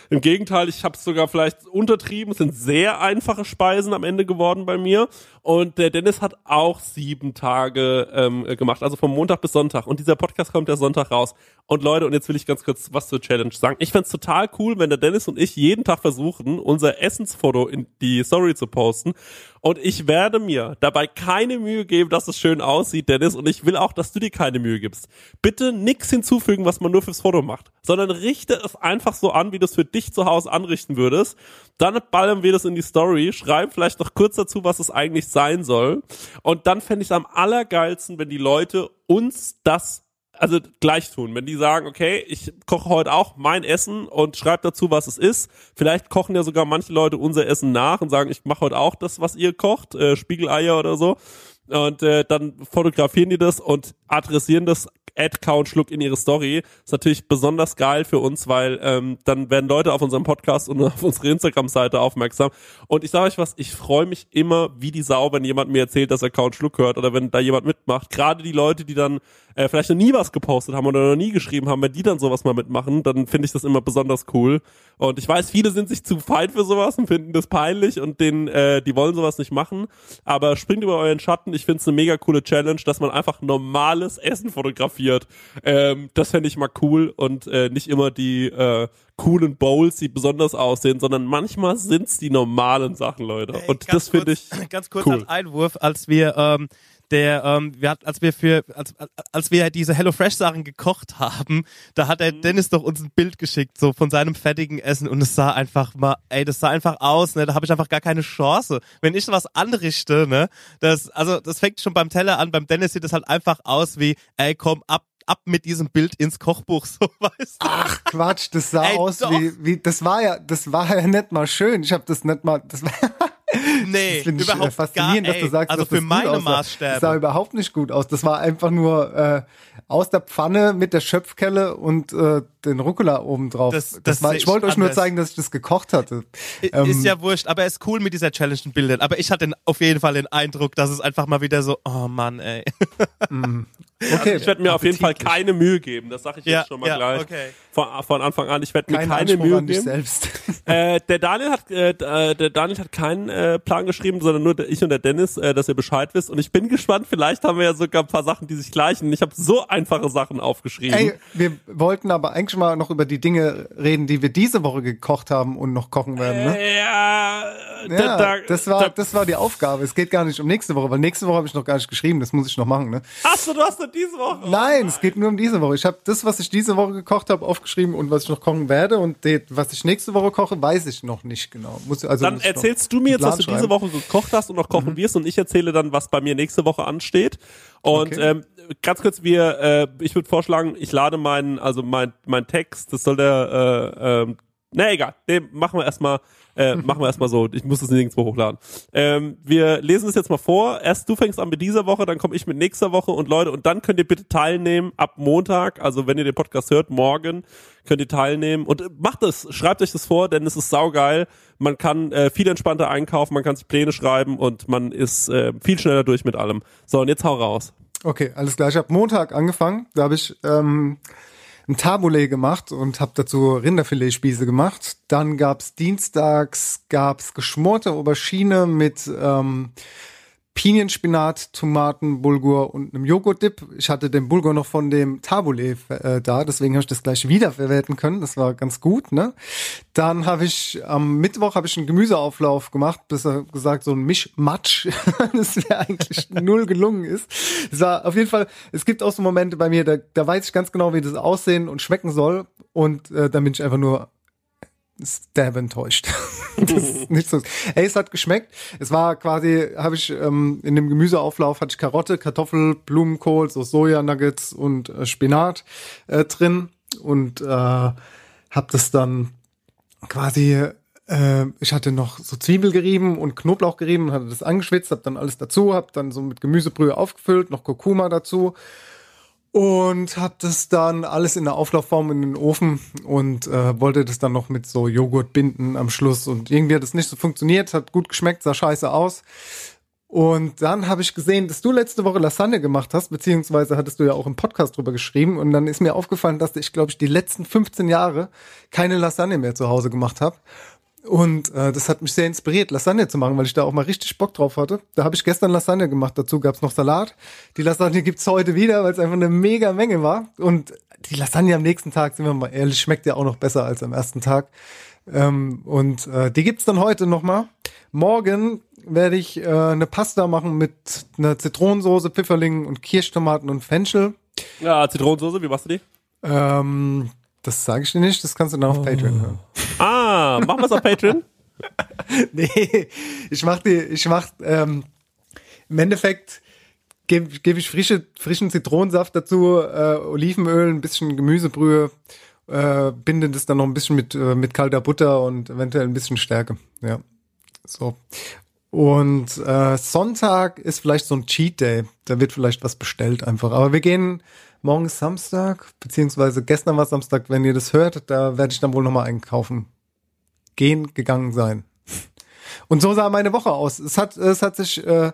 Im Gegenteil, ich habe es sogar vielleicht untertrieben. Es sind sehr einfache Speisen am Ende geworden bei mir. Und der Dennis hat auch sieben Tage ähm, gemacht, also vom Montag bis Sonntag. Und dieser Podcast kommt der Sonntag raus. Und Leute, und jetzt will ich ganz kurz was zur Challenge sagen. Ich fände total cool, wenn der Dennis und ich jeden Tag versuchen, unser Essensfoto in die Story zu posten. Und ich werde mir dabei keine Mühe geben, dass es schön aussieht, Dennis. Und ich will auch, dass du dir keine Mühe gibst. Bitte nix hinzufügen, was man nur fürs Foto macht, sondern richte es einfach so an, wie du es für dich zu Hause anrichten würdest. Dann ballern wir das in die Story, schreiben vielleicht noch kurz dazu, was es eigentlich sein soll. Und dann fände ich es am allergeilsten, wenn die Leute uns das also gleich tun. Wenn die sagen, okay, ich koche heute auch mein Essen und schreibe dazu, was es ist. Vielleicht kochen ja sogar manche Leute unser Essen nach und sagen, ich mache heute auch das, was ihr kocht, äh, Spiegeleier oder so. Und äh, dann fotografieren die das und adressieren das Ad-Count Schluck in ihre Story. Ist natürlich besonders geil für uns, weil ähm, dann werden Leute auf unserem Podcast und auf unsere Instagram-Seite aufmerksam. Und ich sage euch was, ich freue mich immer wie die Sau, wenn jemand mir erzählt, dass er Count Schluck hört oder wenn da jemand mitmacht. Gerade die Leute, die dann äh, vielleicht noch nie was gepostet haben oder noch nie geschrieben haben, wenn die dann sowas mal mitmachen, dann finde ich das immer besonders cool. Und ich weiß, viele sind sich zu fein für sowas und finden das peinlich und denen, äh, die wollen sowas nicht machen. Aber springt über euren Schatten. Ich finde es eine mega coole Challenge, dass man einfach normales Essen fotografiert. Ähm, das fände ich mal cool und äh, nicht immer die äh, coolen Bowls, die besonders aussehen, sondern manchmal sind's die normalen Sachen, Leute. Und ganz das finde ich ganz kurz cool. als Einwurf, als wir ähm, der, ähm, wir hat, als wir für, als, als wir diese HelloFresh Sachen gekocht haben, da hat Mhm. der Dennis doch uns ein Bild geschickt, so von seinem fertigen Essen und es sah einfach mal, ey, das sah einfach aus, ne, da habe ich einfach gar keine Chance. Wenn ich was anrichte, ne, das, also das fängt schon beim Teller an, beim Dennis sieht das halt einfach aus wie, ey, komm ab, ab mit diesem Bild ins Kochbuch, so weißt du. Ach Quatsch, das sah Ey, aus doch. wie, wie, das war ja, das war ja nicht mal schön. Ich habe das nicht mal, das war, Nee, das ich überhaupt äh, faszinierend, gar, dass du ey, sagst, also dass das für gut meine aussah. Maßstäbe. Das sah überhaupt nicht gut aus. Das war einfach nur äh, aus der Pfanne mit der Schöpfkelle und äh, den Rucola oben drauf. Das- das war, sehe ich wollte euch nur zeigen, dass ich das gekocht hatte. Ähm, Ist ja wurscht, aber er ist cool mit dieser Challenge in Bildern. Aber ich hatte auf jeden Fall den Eindruck, dass es einfach mal wieder so, oh Mann, ey. Okay, ich werde mir auf jeden Fall keine Mühe geben. Das sage ich Ja, jetzt schon mal ja, gleich. okay. Von, von Anfang an. Ich werde mir Kein keine Anspruch Mühe geben. selbst. Äh, der Daniel hat äh, äh, der Daniel hat keinen äh, Plan geschrieben, sondern nur ich und der Dennis, äh, dass ihr Bescheid wisst. Und ich bin gespannt. Vielleicht haben wir ja sogar ein paar Sachen, die sich gleichen. Ich habe so einfache Sachen aufgeschrieben. Ey, wir wollten aber eigentlich mal noch über die Dinge reden, die wir diese Woche gekocht haben und noch kochen werden, ne? ja, Ja, da, da, das war, da, das war die Aufgabe. Es geht gar nicht um nächste Woche, weil nächste Woche habe ich noch gar nicht geschrieben. Das muss ich noch machen, ne? Achso, du hast doch diese Woche. Nein, es geht nur um diese Woche. Ich habe das, was ich diese Woche gekocht habe, aufgeschrieben und was ich noch kochen werde. Und die, was ich nächste Woche koche, weiß ich noch nicht genau. Muss, also Dann muss noch erzählst du mir jetzt, was du diese. Mhm. Woche gekocht hast und noch kochen wirst und ich erzähle dann, was bei mir nächste Woche ansteht. Und Okay. ähm, ganz kurz, wir, äh, ich würde vorschlagen, ich lade meinen, also mein, mein Text, das soll der, äh, ähm, na egal, nee, machen wir erstmal, äh, machen wir erstmal so. Ich muss es nirgendwo hochladen. Ähm, wir lesen es jetzt mal vor. Erst du fängst an mit dieser Woche, dann komme ich mit nächster Woche und Leute, und dann könnt ihr bitte teilnehmen ab Montag, also wenn ihr den Podcast hört, morgen könnt ihr teilnehmen und macht es, schreibt euch das vor, denn es ist saugeil. Man kann äh, viel entspannter einkaufen, man kann sich Pläne schreiben und man ist äh, viel schneller durch mit allem. So, und jetzt hau raus. Okay, alles klar. Ich habe Montag angefangen. Da habe ich ähm, ein Taboulet gemacht und habe dazu Rinderfiletspieße gemacht. Dann gab's dienstags gab's geschmorte Aubergine mit ähm, Pinienspinat, Tomaten, Bulgur und einem Joghurtdip. Ich hatte den Bulgur noch von dem Taboulet äh, da, deswegen habe ich das gleich wiederverwerten können. Das war ganz gut, ne? Dann habe ich am Mittwoch habe ich einen Gemüseauflauf gemacht, besser gesagt so ein Mischmatsch, das mir eigentlich null gelungen ist. Es war auf jeden Fall, es gibt auch so Momente bei mir, da, da weiß ich ganz genau, wie das aussehen und schmecken soll und äh, dann bin ich einfach nur stab enttäuscht. nicht so. Ey, es hat geschmeckt. Es war quasi, habe ich ähm, in dem Gemüseauflauf hatte ich Karotte, Kartoffel, Blumenkohl, so Sojanuggets und äh, Spinat äh, drin und äh, habe das dann quasi äh, ich hatte noch so Zwiebel gerieben und Knoblauch gerieben, hatte das angeschwitzt, habe dann alles dazu, habe dann so mit Gemüsebrühe aufgefüllt, noch Kurkuma dazu und habe das dann alles in der Auflaufform in den Ofen und äh, wollte das dann noch mit so Joghurt binden am Schluss und irgendwie hat es nicht so funktioniert, hat gut geschmeckt, sah scheiße aus. Und dann habe ich gesehen, dass du letzte Woche Lasagne gemacht hast, beziehungsweise hattest du ja auch im Podcast drüber geschrieben. Und dann ist mir aufgefallen, dass ich, glaube ich, die letzten 15 Jahre keine Lasagne mehr zu Hause gemacht habe. Und äh, das hat mich sehr inspiriert, Lasagne zu machen, weil ich da auch mal richtig Bock drauf hatte. Da habe ich gestern Lasagne gemacht, dazu gab's noch Salat. Die Lasagne gibt's heute wieder, weil es einfach eine mega Menge war. Und die Lasagne am nächsten Tag, sind wir mal ehrlich, schmeckt ja auch noch besser als am ersten Tag. Ähm, und äh, die gibt's dann heute nochmal. Morgen werde ich äh, eine Pasta machen mit einer Zitronensoße, Pfifferlingen und Kirschtomaten und Fenchel. Ja, Zitronensoße, wie machst du die? Ähm, das sage ich dir nicht, das kannst du dann auf Patreon hören. Ah, machen wir's auf Patreon? nee, ich mach die, ich mach, ähm, im Endeffekt gebe geb ich frische, frischen Zitronensaft dazu, äh, Olivenöl, ein bisschen Gemüsebrühe, äh, binde das dann noch ein bisschen mit, äh, mit kalter Butter und eventuell ein bisschen Stärke. Ja. So. Und äh, Sonntag ist vielleicht so ein Cheat Day. Da wird vielleicht was bestellt einfach. Aber wir gehen morgen ist Samstag, beziehungsweise gestern war Samstag, wenn ihr das hört, da werde ich dann wohl nochmal einkaufen. Gehen, gegangen sein. Und so sah meine Woche aus. Es hat, es hat sich äh,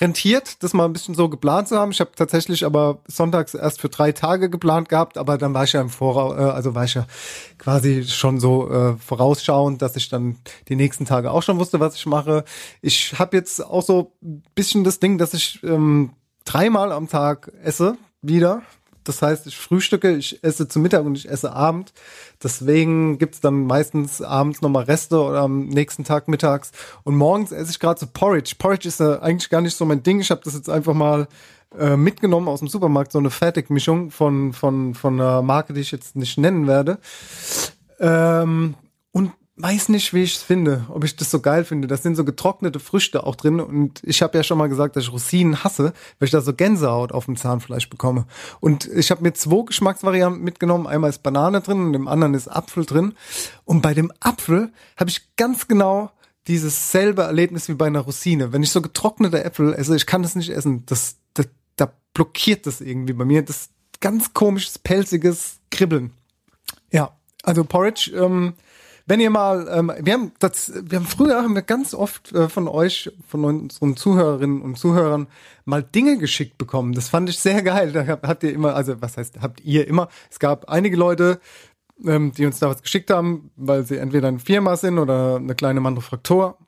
rentiert, das mal ein bisschen so geplant zu haben. Ich habe tatsächlich aber sonntags erst für drei Tage geplant gehabt, aber dann war ich ja im Voraus, äh, also war ich ja quasi schon so äh, vorausschauend, dass ich dann die nächsten Tage auch schon wusste, was ich mache. Ich habe jetzt auch so ein bisschen das Ding, dass ich ähm, dreimal am Tag esse wieder. Das heißt, ich frühstücke, ich esse zu Mittag und ich esse Abend. Deswegen gibt's dann meistens abends nochmal Reste oder am nächsten Tag mittags. Und morgens esse ich gerade so Porridge. Porridge ist ja eigentlich gar nicht so mein Ding. Ich habe das jetzt einfach mal äh, mitgenommen aus dem Supermarkt, so eine Fertigmischung von, von, von einer Marke, die ich jetzt nicht nennen werde. Ähm, weiß nicht, wie ich es finde, ob ich das so geil finde. Das sind so getrocknete Früchte auch drin und ich habe ja schon mal gesagt, dass ich Rosinen hasse, weil ich da so Gänsehaut auf dem Zahnfleisch bekomme. Und ich habe mir zwei Geschmacksvarianten mitgenommen. Einmal ist Banane drin und im anderen ist Apfel drin. Und bei dem Apfel habe ich ganz genau dieses selbe Erlebnis wie bei einer Rosine. Wenn ich so getrocknete Äpfel esse, ich kann das nicht essen. Das, das da blockiert das irgendwie bei mir. Das ganz komisches, pelziges Kribbeln. Ja, also Porridge, ähm, wenn ihr mal, ähm, wir haben das, wir haben früher haben wir ganz oft äh, von euch, von unseren Zuhörerinnen und Zuhörern mal Dinge geschickt bekommen. Das fand ich sehr geil. Da habt ihr immer, also was heißt, habt ihr immer? Es gab einige Leute, ähm, die uns da was geschickt haben, weil sie entweder eine Firma sind oder eine kleine Manufaktur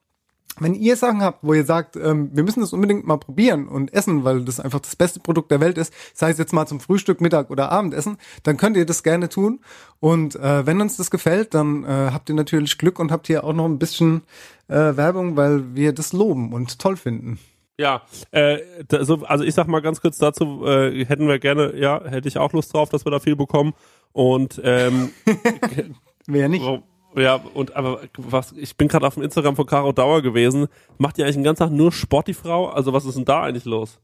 wenn ihr Sachen habt, wo ihr sagt, ähm, wir müssen das unbedingt mal probieren und essen, weil das einfach das beste Produkt der Welt ist, sei es jetzt mal zum Frühstück, Mittag oder Abendessen, dann könnt ihr das gerne tun. Und äh, wenn uns das gefällt, dann äh, habt ihr natürlich Glück und habt hier auch noch ein bisschen äh, Werbung, weil wir das loben und toll finden. Ja, äh, da, so, also ich sag mal ganz kurz dazu, äh, hätten wir gerne, ja, hätte ich auch Lust drauf, dass wir da viel bekommen. Und ähm, wer nicht? Ja, und aber was, ich bin gerade auf dem Instagram von Caro Dauer gewesen. Macht die eigentlich den ganzen Tag nur Sport, die Frau? Also was ist denn da eigentlich los?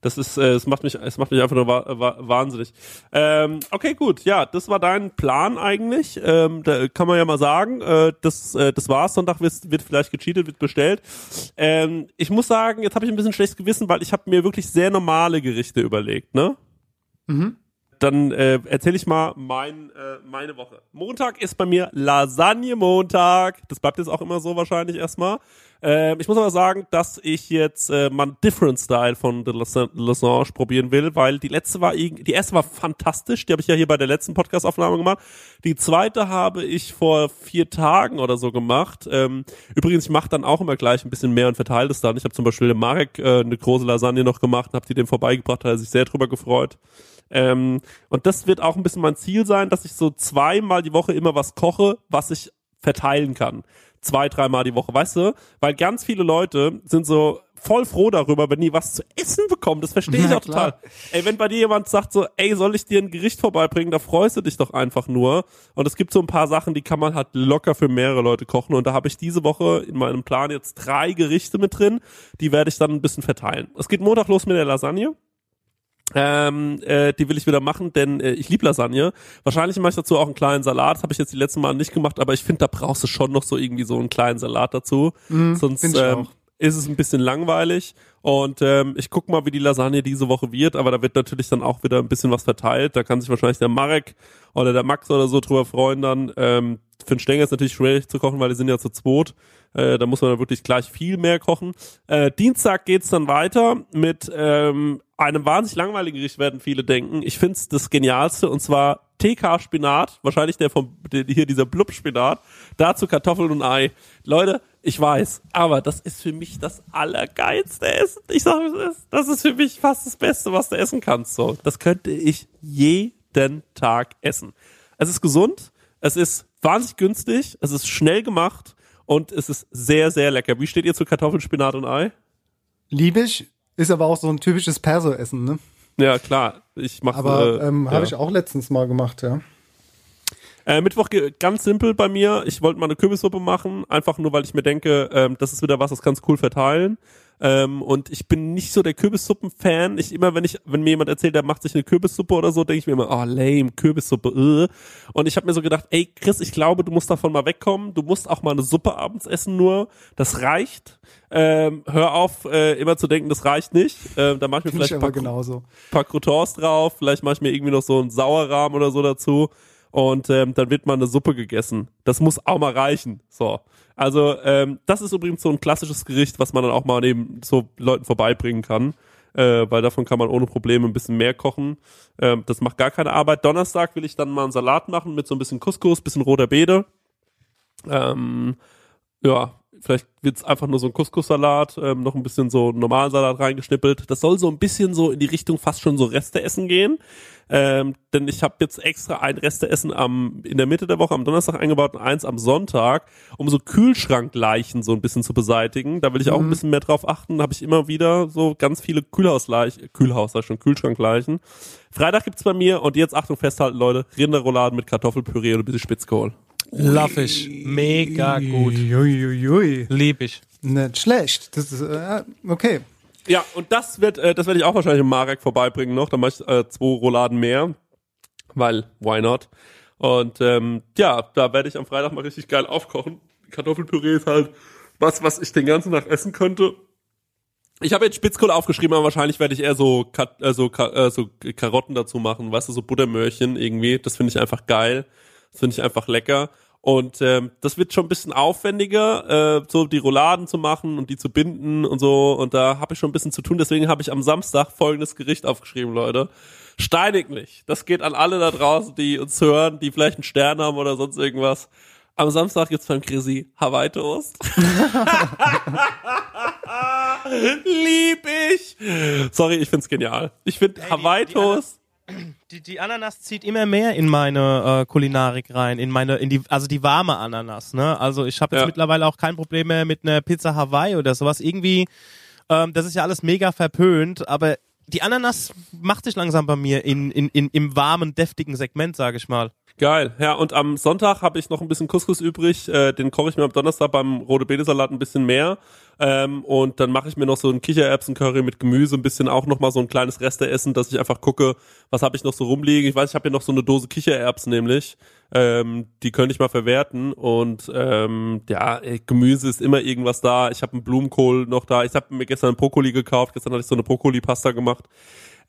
Das ist, äh, es macht mich, es macht mich einfach nur wa wahnsinnig. Ähm, okay, gut, ja, das war dein Plan eigentlich. Ähm, da kann man ja mal sagen, äh, das, äh, das war's. Sonntag wird, wird vielleicht gecheatet, wird bestellt. Ähm, ich muss sagen, jetzt habe ich ein bisschen schlechtes Gewissen, weil ich habe mir wirklich sehr normale Gerichte überlegt, ne? Mhm dann äh, erzähle ich mal mein, äh, meine Woche. Montag ist bei mir Lasagne-Montag. Das bleibt jetzt auch immer so wahrscheinlich erstmal. Äh, ich muss aber sagen, dass ich jetzt äh, mal einen Different Style von The Lasange probieren will, weil die letzte war, die erste war fantastisch. Die habe ich ja hier bei der letzten Podcast-Aufnahme gemacht. Die zweite habe ich vor vier Tagen oder so gemacht. Ähm, übrigens, ich mache dann auch immer gleich ein bisschen mehr und verteile das dann. Ich habe zum Beispiel dem Marek äh, eine große Lasagne noch gemacht und habe die dem vorbeigebracht, hat er sich sehr drüber gefreut. Ähm, und das wird auch ein bisschen mein Ziel sein, dass ich so zweimal die Woche immer was koche, was ich verteilen kann. Zwei, dreimal die Woche, weißt du? Weil ganz viele Leute sind so voll froh darüber, wenn die was zu essen bekommen. Das verstehe ich auch total. Ey, wenn bei dir jemand sagt so, ey, soll ich dir ein Gericht vorbeibringen, da freust du dich doch einfach nur. Und es gibt so ein paar Sachen, die kann man halt locker für mehrere Leute kochen. Und da habe ich diese Woche in meinem Plan jetzt drei Gerichte mit drin. Die werde ich dann ein bisschen verteilen. Es geht Montag los mit der Lasagne. Ähm, äh, die will ich wieder machen, denn äh, ich liebe Lasagne. Wahrscheinlich mache ich dazu auch einen kleinen Salat. Das habe ich jetzt die letzten Mal nicht gemacht, aber ich finde, da brauchst du schon noch so irgendwie so einen kleinen Salat dazu. Mm, Sonst ähm, ist es ein bisschen langweilig. Und ähm, ich guck mal, wie die Lasagne diese Woche wird, aber da wird natürlich dann auch wieder ein bisschen was verteilt. Da kann sich wahrscheinlich der Marek oder der Max oder so drüber freuen dann. Ähm, für den Stängel ist natürlich schwierig zu kochen, weil die sind ja zu zweit. Äh, da muss man dann wirklich gleich viel mehr kochen. Äh, Dienstag geht's dann weiter mit ähm, einem wahnsinnig langweiligen Gericht, werden viele denken. Ich find's das Genialste und zwar TK-Spinat, wahrscheinlich der vom hier dieser Blub-Spinat, dazu Kartoffeln und Ei. Leute, ich weiß, aber das ist für mich das allergeilste Essen. Ich sag es das ist für mich fast das Beste, was du essen kannst. So, das könnte ich jeden Tag essen. Es ist gesund, es ist wahnsinnig günstig, es ist schnell gemacht und es ist sehr, sehr lecker. Wie steht ihr zu Kartoffeln, Spinat und Ei? Liebe ich, ist aber auch so ein typisches Perso-Essen, ne? Ja, klar. Ich mache. Aber äh, ähm, ja. habe ich auch letztens mal gemacht, ja. Äh, Mittwoch ganz simpel bei mir. Ich wollte mal eine Kürbissuppe machen, einfach nur, weil ich mir denke, ähm, das ist wieder was, das kannst cool verteilen. Ähm, und ich bin nicht so der Kürbissuppen-Fan. Ich immer, wenn ich, wenn mir jemand erzählt, der macht sich eine Kürbissuppe oder so, denke ich mir immer, oh lame, Kürbissuppe. Äh. Und ich habe mir so gedacht, ey Chris, ich glaube, du musst davon mal wegkommen. Du musst auch mal eine Suppe abends essen nur. Das reicht. Ähm, hör auf, äh, immer zu denken, das reicht nicht. Ähm, da mach ich mir Find ich vielleicht ein paar, genauso. paar Croutons drauf. Vielleicht mache ich mir irgendwie noch so einen Sauerrahmen oder so dazu. Und ähm, dann wird mal eine Suppe gegessen. Das muss auch mal reichen. So. Also, ähm, das ist übrigens so ein klassisches Gericht, was man dann auch mal neben so Leuten vorbeibringen kann. Äh, weil davon kann man ohne Probleme ein bisschen mehr kochen. Ähm, das macht gar keine Arbeit. Donnerstag will ich dann mal einen Salat machen mit so ein bisschen Couscous, bisschen roter Beete. Ähm, ja, vielleicht wird's einfach nur so ein Couscous-Salat, ähm, noch ein bisschen so normalen Salat reingeschnippelt. Das soll so ein bisschen so in die Richtung fast schon so Reste essen gehen. Ähm, denn ich habe jetzt extra ein Reste essen am in der Mitte der Woche am Donnerstag eingebaut und eins am Sonntag, um so Kühlschrankleichen so ein bisschen zu beseitigen. Da will ich auch ein Mhm. bisschen mehr drauf achten. Da habe ich immer wieder so ganz viele Kühlhausleichen, Kühlhaus, sag schon, Kühlschrankleichen. Freitag gibt's bei mir und jetzt Achtung festhalten, Leute, Rinderrouladen mit Kartoffelpüree und ein bisschen Spitzkohl. Love ich. Mega gut. Uiuiui. Lieb ich. Nicht schlecht. Das ist, äh, okay. Ja, und das wird, äh, das werde ich auch wahrscheinlich im Marek vorbeibringen noch. Dann mache ich äh, zwei Rouladen mehr, weil why not? Und ähm, ja, da werde ich am Freitag mal richtig geil aufkochen. Kartoffelpüree ist halt was, was ich den ganzen Tag essen könnte. Ich habe jetzt Spitzkohl aufgeschrieben, aber wahrscheinlich werde ich eher so, Kat äh, so, Ka äh, so Karotten dazu machen, weißt du, so Buttermörchen irgendwie. Das finde ich einfach geil. Das finde ich einfach lecker. Und ähm, das wird schon ein bisschen aufwendiger, äh, so die Rouladen zu machen und die zu binden und so. Und da habe ich schon ein bisschen zu tun. Deswegen habe ich am Samstag folgendes Gericht aufgeschrieben, Leute. Steinig mich. Das geht an alle da draußen, die uns hören, die vielleicht einen Stern haben oder sonst irgendwas. Am Samstag gibt's beim Chrissy Hawaii Toast. Lieb ich. Sorry, ich find's genial. Ich find Hawaii Toast. Die, die Ananas zieht immer mehr in meine äh, Kulinarik rein, in meine, in die, also die warme Ananas, ne? Also ich habe jetzt Ja. mittlerweile auch kein Problem mehr mit einer Pizza Hawaii oder sowas. Irgendwie, ähm, das ist ja alles mega verpönt, aber die Ananas macht sich langsam bei mir in, in, in, im warmen, deftigen Segment, sage ich mal. Geil. Ja, und am Sonntag habe ich noch ein bisschen Couscous übrig. Äh, den koche ich mir am Donnerstag beim rote Salat ein bisschen mehr. Ähm, und dann mache ich mir noch so ein Kichererbsen-Curry mit Gemüse, ein bisschen auch noch mal so ein kleines Resteessen, dass ich einfach gucke, was habe ich noch so rumliegen. Ich weiß, ich habe hier noch so eine Dose Kichererbsen nämlich. Ähm, die könnte ich mal verwerten. Und ähm, ja, ey, Gemüse ist immer irgendwas da. Ich habe einen Blumenkohl noch da. Ich habe mir gestern einen Brokkoli gekauft. Gestern hatte ich so eine Brokkoli-Pasta gemacht.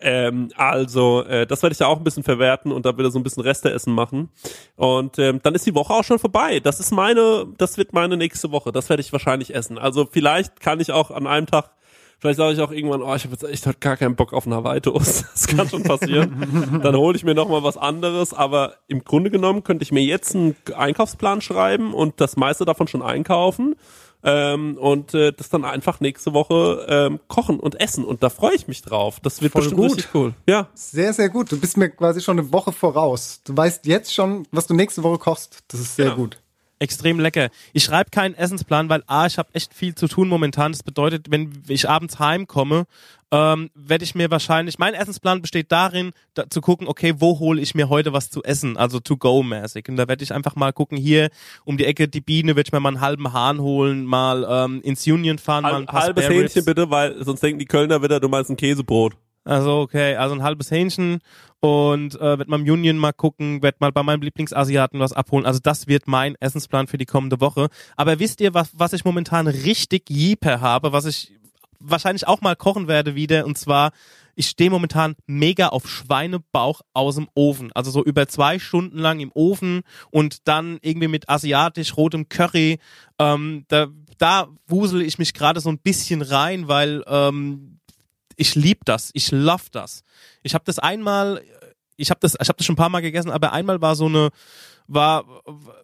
Ähm, also, äh, das werde ich ja auch ein bisschen verwerten und da wieder so ein bisschen Resteessen machen. Und ähm, dann ist die Woche auch schon vorbei. Das ist meine, das wird meine nächste Woche. Das werde ich wahrscheinlich essen. Also vielleicht kann ich auch an einem Tag, vielleicht sage ich auch irgendwann, oh, ich habe jetzt echt heute gar keinen Bock auf eine Hawaii-Toast. Das kann schon passieren. dann hole ich mir noch mal was anderes. Aber im Grunde genommen könnte ich mir jetzt einen Einkaufsplan schreiben und das meiste davon schon einkaufen ähm, und äh, das dann einfach nächste Woche ähm, kochen und essen und da freue ich mich drauf. Das wird Voll bestimmt gut. richtig cool. Ja, Sehr, sehr gut. Du bist mir quasi schon eine Woche voraus. Du weißt jetzt schon, was du nächste Woche kochst. Das ist sehr Genau. gut. Extrem lecker. Ich schreibe keinen Essensplan, weil A, ich habe echt viel zu tun momentan. Das bedeutet, wenn ich abends heimkomme, ähm, werde ich mir wahrscheinlich, mein Essensplan besteht darin, da, zu gucken, okay, wo hole ich mir heute was zu essen, also to-go-mäßig. Und da werde ich einfach mal gucken, hier um die Ecke, die Biene, werde ich mir mal einen halben Hahn holen, mal ähm, ins Union fahren, mal ein Halb, paar halbes Spare. Hähnchen bitte, weil sonst denken die Kölner wieder, du meinst ein Käsebrot. Also okay, also ein halbes Hähnchen und äh, werd mal im Union mal gucken, werd mal bei meinem Lieblingsasiaten was abholen. Also das wird mein Essensplan für die kommende Woche. Aber wisst ihr, was, was ich momentan richtig jeeper habe, was ich wahrscheinlich auch mal kochen werde wieder und zwar ich stehe momentan mega auf Schweinebauch aus dem Ofen. Also so über zwei Stunden lang im Ofen und dann irgendwie mit asiatisch rotem Curry. Ähm, da, da wusel ich mich gerade so ein bisschen rein, weil ähm, ich lieb das, ich love das. Ich habe das einmal, ich habe das, ich habe das schon ein paar Mal gegessen, aber einmal war so eine, war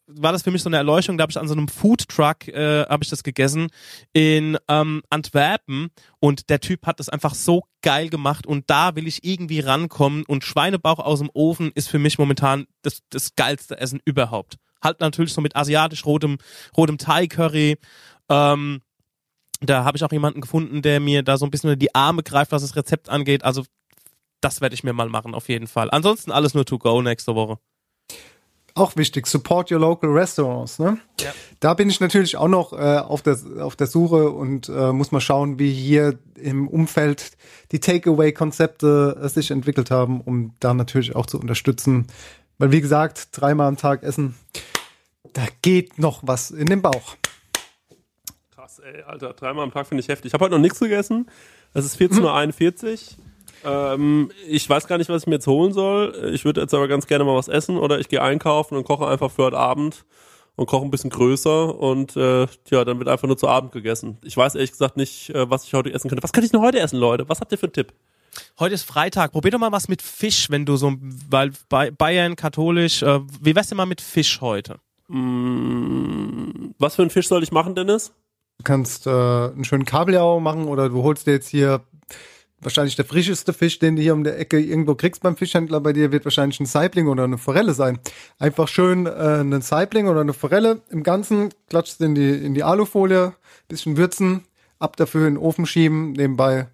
war das für mich so eine Erleuchtung. Da habe ich an so einem Food Truck äh, habe ich das gegessen in ähm, Antwerpen und der Typ hat das einfach so geil gemacht und da will ich irgendwie rankommen und Schweinebauch aus dem Ofen ist für mich momentan das das geilste Essen überhaupt. Halt natürlich so mit asiatisch rotem rotem Thai Curry. Ähm, da habe ich auch jemanden gefunden, der mir da so ein bisschen unter die Arme greift, was das Rezept angeht. Also das werde ich mir mal machen, auf jeden Fall. Ansonsten alles nur to go nächste Woche. Auch wichtig, support your local restaurants. Ne? Ja. Da bin ich natürlich auch noch äh, auf, der, auf der Suche und äh, muss mal schauen, wie hier im Umfeld die Takeaway-Konzepte äh, sich entwickelt haben, um da natürlich auch zu unterstützen. Weil wie gesagt, dreimal am Tag essen, da geht noch was in den Bauch. Krass, ey, Alter, dreimal am Tag finde ich heftig. Ich habe heute noch nichts gegessen. Es ist 14.41 Uhr. Ähm, ich weiß gar nicht, was ich mir jetzt holen soll. Ich würde jetzt aber ganz gerne mal was essen oder ich gehe einkaufen und koche einfach für heute Abend und koche ein bisschen größer und äh, ja, dann wird einfach nur zu Abend gegessen. Ich weiß ehrlich gesagt nicht, äh, was ich heute essen könnte. Was könnte ich denn heute essen, Leute? Was habt ihr für einen Tipp? Heute ist Freitag. Probier doch mal was mit Fisch, wenn du so, weil Bay- Bayern katholisch, äh, wie wär's denn mal mit Fisch heute? Mm, was für einen Fisch soll ich machen, Dennis? Du kannst äh, einen schönen Kabeljau machen oder du holst dir jetzt hier wahrscheinlich der frischeste Fisch, den du hier um der Ecke irgendwo kriegst beim Fischhändler. Bei dir wird wahrscheinlich ein Saibling oder eine Forelle sein. Einfach schön äh, einen Saibling oder eine Forelle im Ganzen, klatscht in die, in die Alufolie, bisschen würzen, ab dafür in den Ofen schieben, nebenbei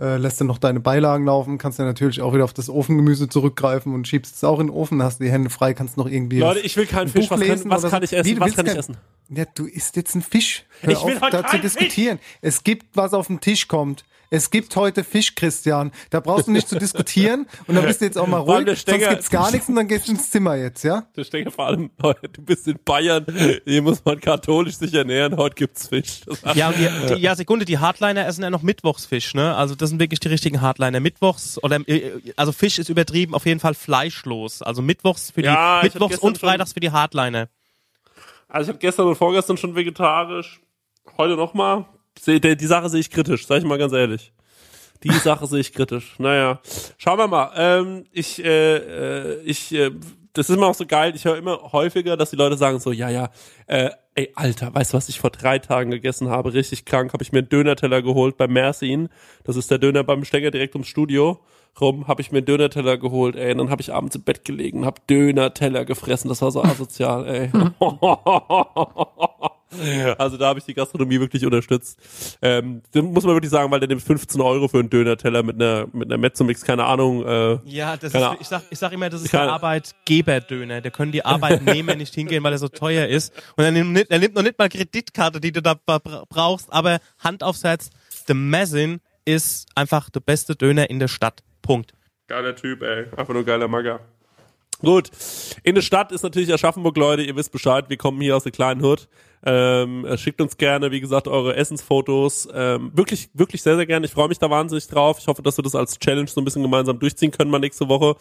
äh, lässt du noch deine Beilagen laufen, kannst du natürlich auch wieder auf das Ofengemüse zurückgreifen und schiebst es auch in den Ofen, hast die Hände frei, kannst noch irgendwie Leute, ich will keinen ein Fisch. Was kann, was kann ich essen? Wie, du was kann ich essen? Ja, du isst jetzt einen Fisch. Hör Ich will auf, da zu diskutieren. Es gibt was auf den Tisch kommt. Es gibt heute Fisch, Christian. Da brauchst du nicht zu diskutieren und dann bist du jetzt auch mal ruhig. der Sonst Stenger- gibt's gar nichts und dann gehst du ins Zimmer jetzt, ja? Ich denke vor allem, du bist in Bayern, hier muss man katholisch sich ernähren, heute gibt's Fisch. Ja, die, die, ja, Sekunde, die Hardliner essen ja noch Mittwochsfisch, ne? Also das sind wirklich die richtigen Hardliner. Mittwochs oder äh, also Fisch ist übertrieben, auf jeden Fall fleischlos. Also Mittwochs für die Ja, Mittwochs und Freitags für die Hardliner. Also ich habe gestern und vorgestern schon vegetarisch, heute nochmal. Die, die Sache sehe ich kritisch, sag ich mal ganz ehrlich. Die Sache sehe ich kritisch. Naja, schauen wir mal. Ähm, ich, äh, äh, ich, äh, das ist immer auch so geil. Ich höre immer häufiger, dass die Leute sagen so, ja, ja, äh, ey, Alter, weißt du, was ich vor drei Tagen gegessen habe? Richtig krank. Habe ich mir einen Dönerteller geholt bei Mersin. Das ist der Döner beim Stenger direkt ums Studio rum. Habe ich mir einen Dönerteller geholt, ey. Und dann habe ich abends im Bett gelegen, habe Dönerteller gefressen. Das war so asozial, ey. Also da habe ich die Gastronomie wirklich unterstützt. Ähm, muss man wirklich sagen, weil der nimmt 15 Euro für einen Döner-Teller mit einer mit einer Mezzomix, keine Ahnung. Äh, Ja, das keine ist, ich sag, ich sag immer, das ist der Arbeitgeberdöner. Da können die Arbeitnehmer nicht hingehen, weil er so teuer ist. Und er nimmt, er nimmt noch nicht mal Kreditkarte, die du da bra- brauchst, aber Hand aufs Herz, der Messin ist einfach der beste Döner in der Stadt. Punkt. Geiler Typ, ey. Einfach nur geiler Magger. Gut. In der Stadt ist natürlich Aschaffenburg, Leute. Ihr wisst Bescheid. Wir kommen hier aus der kleinen Hut. Ähm, äh, schickt uns gerne, wie gesagt, eure Essensfotos. Ähm, wirklich, wirklich sehr, sehr gerne. Ich freue mich da wahnsinnig drauf. Ich hoffe, dass wir das als Challenge so ein bisschen gemeinsam durchziehen können mal nächste Woche.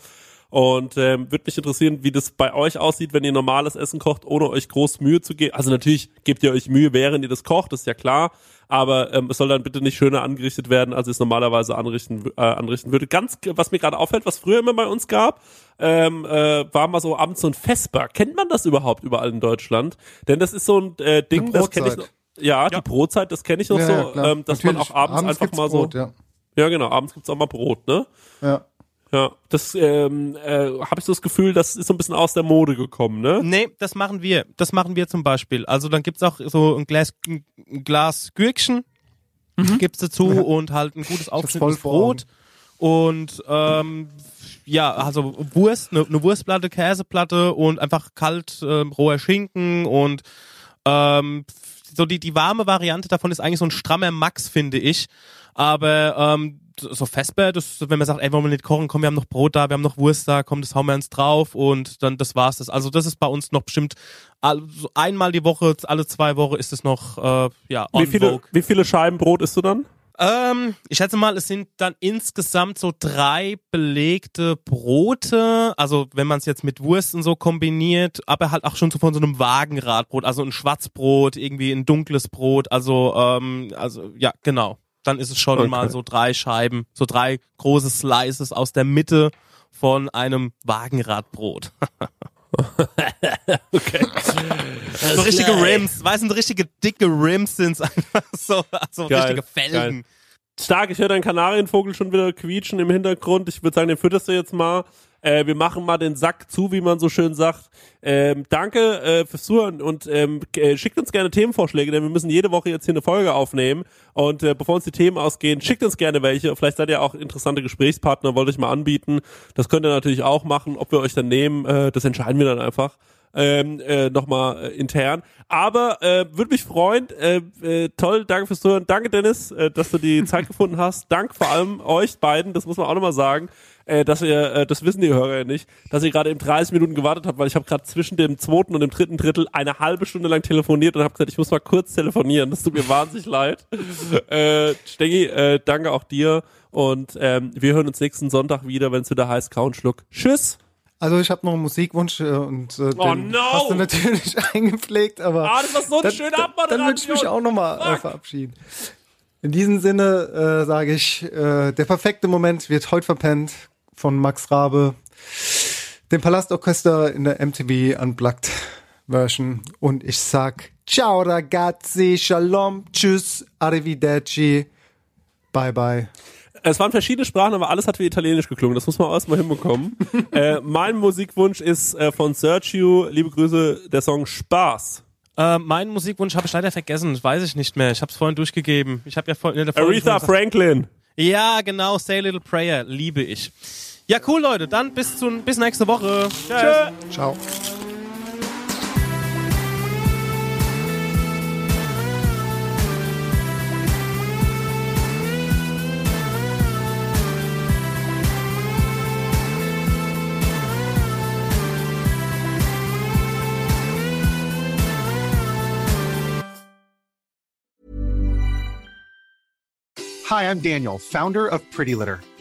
Und ähm, würde mich interessieren, wie das bei euch aussieht, wenn ihr normales Essen kocht, ohne euch groß Mühe zu geben. Also natürlich gebt ihr euch Mühe, während ihr das kocht, das ist ja klar. Aber ähm, es soll dann bitte nicht schöner angerichtet werden, als ihr es normalerweise anrichten, äh, anrichten würde. Ganz, was mir gerade auffällt, was früher immer bei uns gab, ähm, äh, war mal so abends so ein Vesper. Kennt man das überhaupt überall in Deutschland? Denn das ist so ein äh, Ding, das kenne ich noch. Ja, die Brotzeit, das kenne ich noch Ja, so, ja, ähm, dass man Natürlich. auch abends, Abends einfach mal Brot, so. ja. ja, genau, abends gibt's auch mal Brot, ne? Ja. Ja, das ähm, äh, habe ich so das Gefühl, das ist so ein bisschen aus der Mode gekommen, ne? Nee, das machen wir. Das machen wir zum Beispiel. Also dann gibt's auch so ein Glas, ein Glas Gürkchen, gibt's dazu und halt ein gutes vor Brot. Und ähm, ja, also Wurst, eine ne Wurstplatte, Käseplatte und einfach kalt ähm, roher Schinken und ähm, so die, die warme Variante davon ist eigentlich so ein strammer Max, finde ich. Aber ähm, so Vesper, das, wenn man sagt, ey, wollen wir nicht kochen, komm, wir haben noch Brot da, wir haben noch Wurst da, komm, das hauen wir uns drauf und dann das war's das. Also das ist bei uns noch bestimmt all- so einmal die Woche, alle zwei Wochen ist es noch äh, ja on Wie viele, vogue. wie viele Scheiben Brot isst du dann? Ähm, ich schätze mal, es sind dann insgesamt so drei belegte Brote. Also wenn man es jetzt mit Wurst und so kombiniert, aber halt auch schon so von so einem Wagenradbrot, also ein Schwarzbrot, irgendwie ein dunkles Brot. Also ähm, also ja genau. Dann ist es schon Okay. mal so drei Scheiben, so drei große Slices aus der Mitte von einem Wagenradbrot. okay. so richtige Rims, weißt du, richtige dicke Rims sind's einfach so, so Geil, richtige Felgen. geil. Stark, ich höre deinen Kanarienvogel schon wieder quietschen im Hintergrund. Ich würde sagen, den fütterst du jetzt mal. Äh, wir machen mal den Sack zu, wie man so schön sagt. Ähm, danke äh, fürs Zuhören und ähm, äh, schickt uns gerne Themenvorschläge, denn wir müssen jede Woche jetzt hier eine Folge aufnehmen. Und äh, bevor uns die Themen ausgehen, schickt uns gerne welche. Vielleicht seid ihr auch interessante Gesprächspartner, wollt euch mal anbieten. Das könnt ihr natürlich auch machen. Ob wir euch dann nehmen, äh, das entscheiden wir dann einfach. ähm, äh, nochmal äh, intern. Aber äh, würde mich freuen. Äh, äh, toll, danke fürs Zuhören. Danke, Dennis, äh, dass du die Zeit gefunden hast. Dank vor allem euch beiden, das muss man auch nochmal sagen, äh, dass ihr, äh, das wissen die Hörer ja nicht, dass ihr gerade eben 30 Minuten gewartet habt, weil ich habe gerade zwischen dem zweiten und dem dritten Drittel eine halbe Stunde lang telefoniert und habe gesagt, ich muss mal kurz telefonieren. Das tut mir wahnsinnig leid. Äh, Stengi, äh, danke auch dir. Und ähm, wir hören uns nächsten Sonntag wieder, wenn es wieder heißt, Kauen Schluck. Tschüss! Also ich habe noch einen Musikwunsch äh, und äh, Oh den no! hast du natürlich eingepflegt, aber Ah, das war so eine dann, schöne dann, dann würde ich mich auch nochmal äh, verabschieden. In diesem Sinne äh, sage ich, äh, der perfekte Moment wird heute verpennt von Max Rabe, dem Palastorchester in der MTV Unplugged Version und ich sag Ciao ragazzi, Shalom, Tschüss, Arrivederci, Bye bye. Es waren verschiedene Sprachen, aber alles hat wie Italienisch geklungen. Das muss man auch erstmal hinbekommen. äh, mein Musikwunsch ist äh, von Sergio, liebe Grüße, der Song Spaß. Äh, meinen Musikwunsch habe ich leider vergessen, das weiß ich nicht mehr. Ich habe es vorhin durchgegeben. Ich habe ja vorhin in der Folge Aretha Franklin. Ja, genau, Say a Little Prayer, liebe ich. Ja, cool, Leute, dann bis, zu, bis nächste Woche. Tschüss. Ciao. Hi, I'm Daniel, founder of Pretty Litter.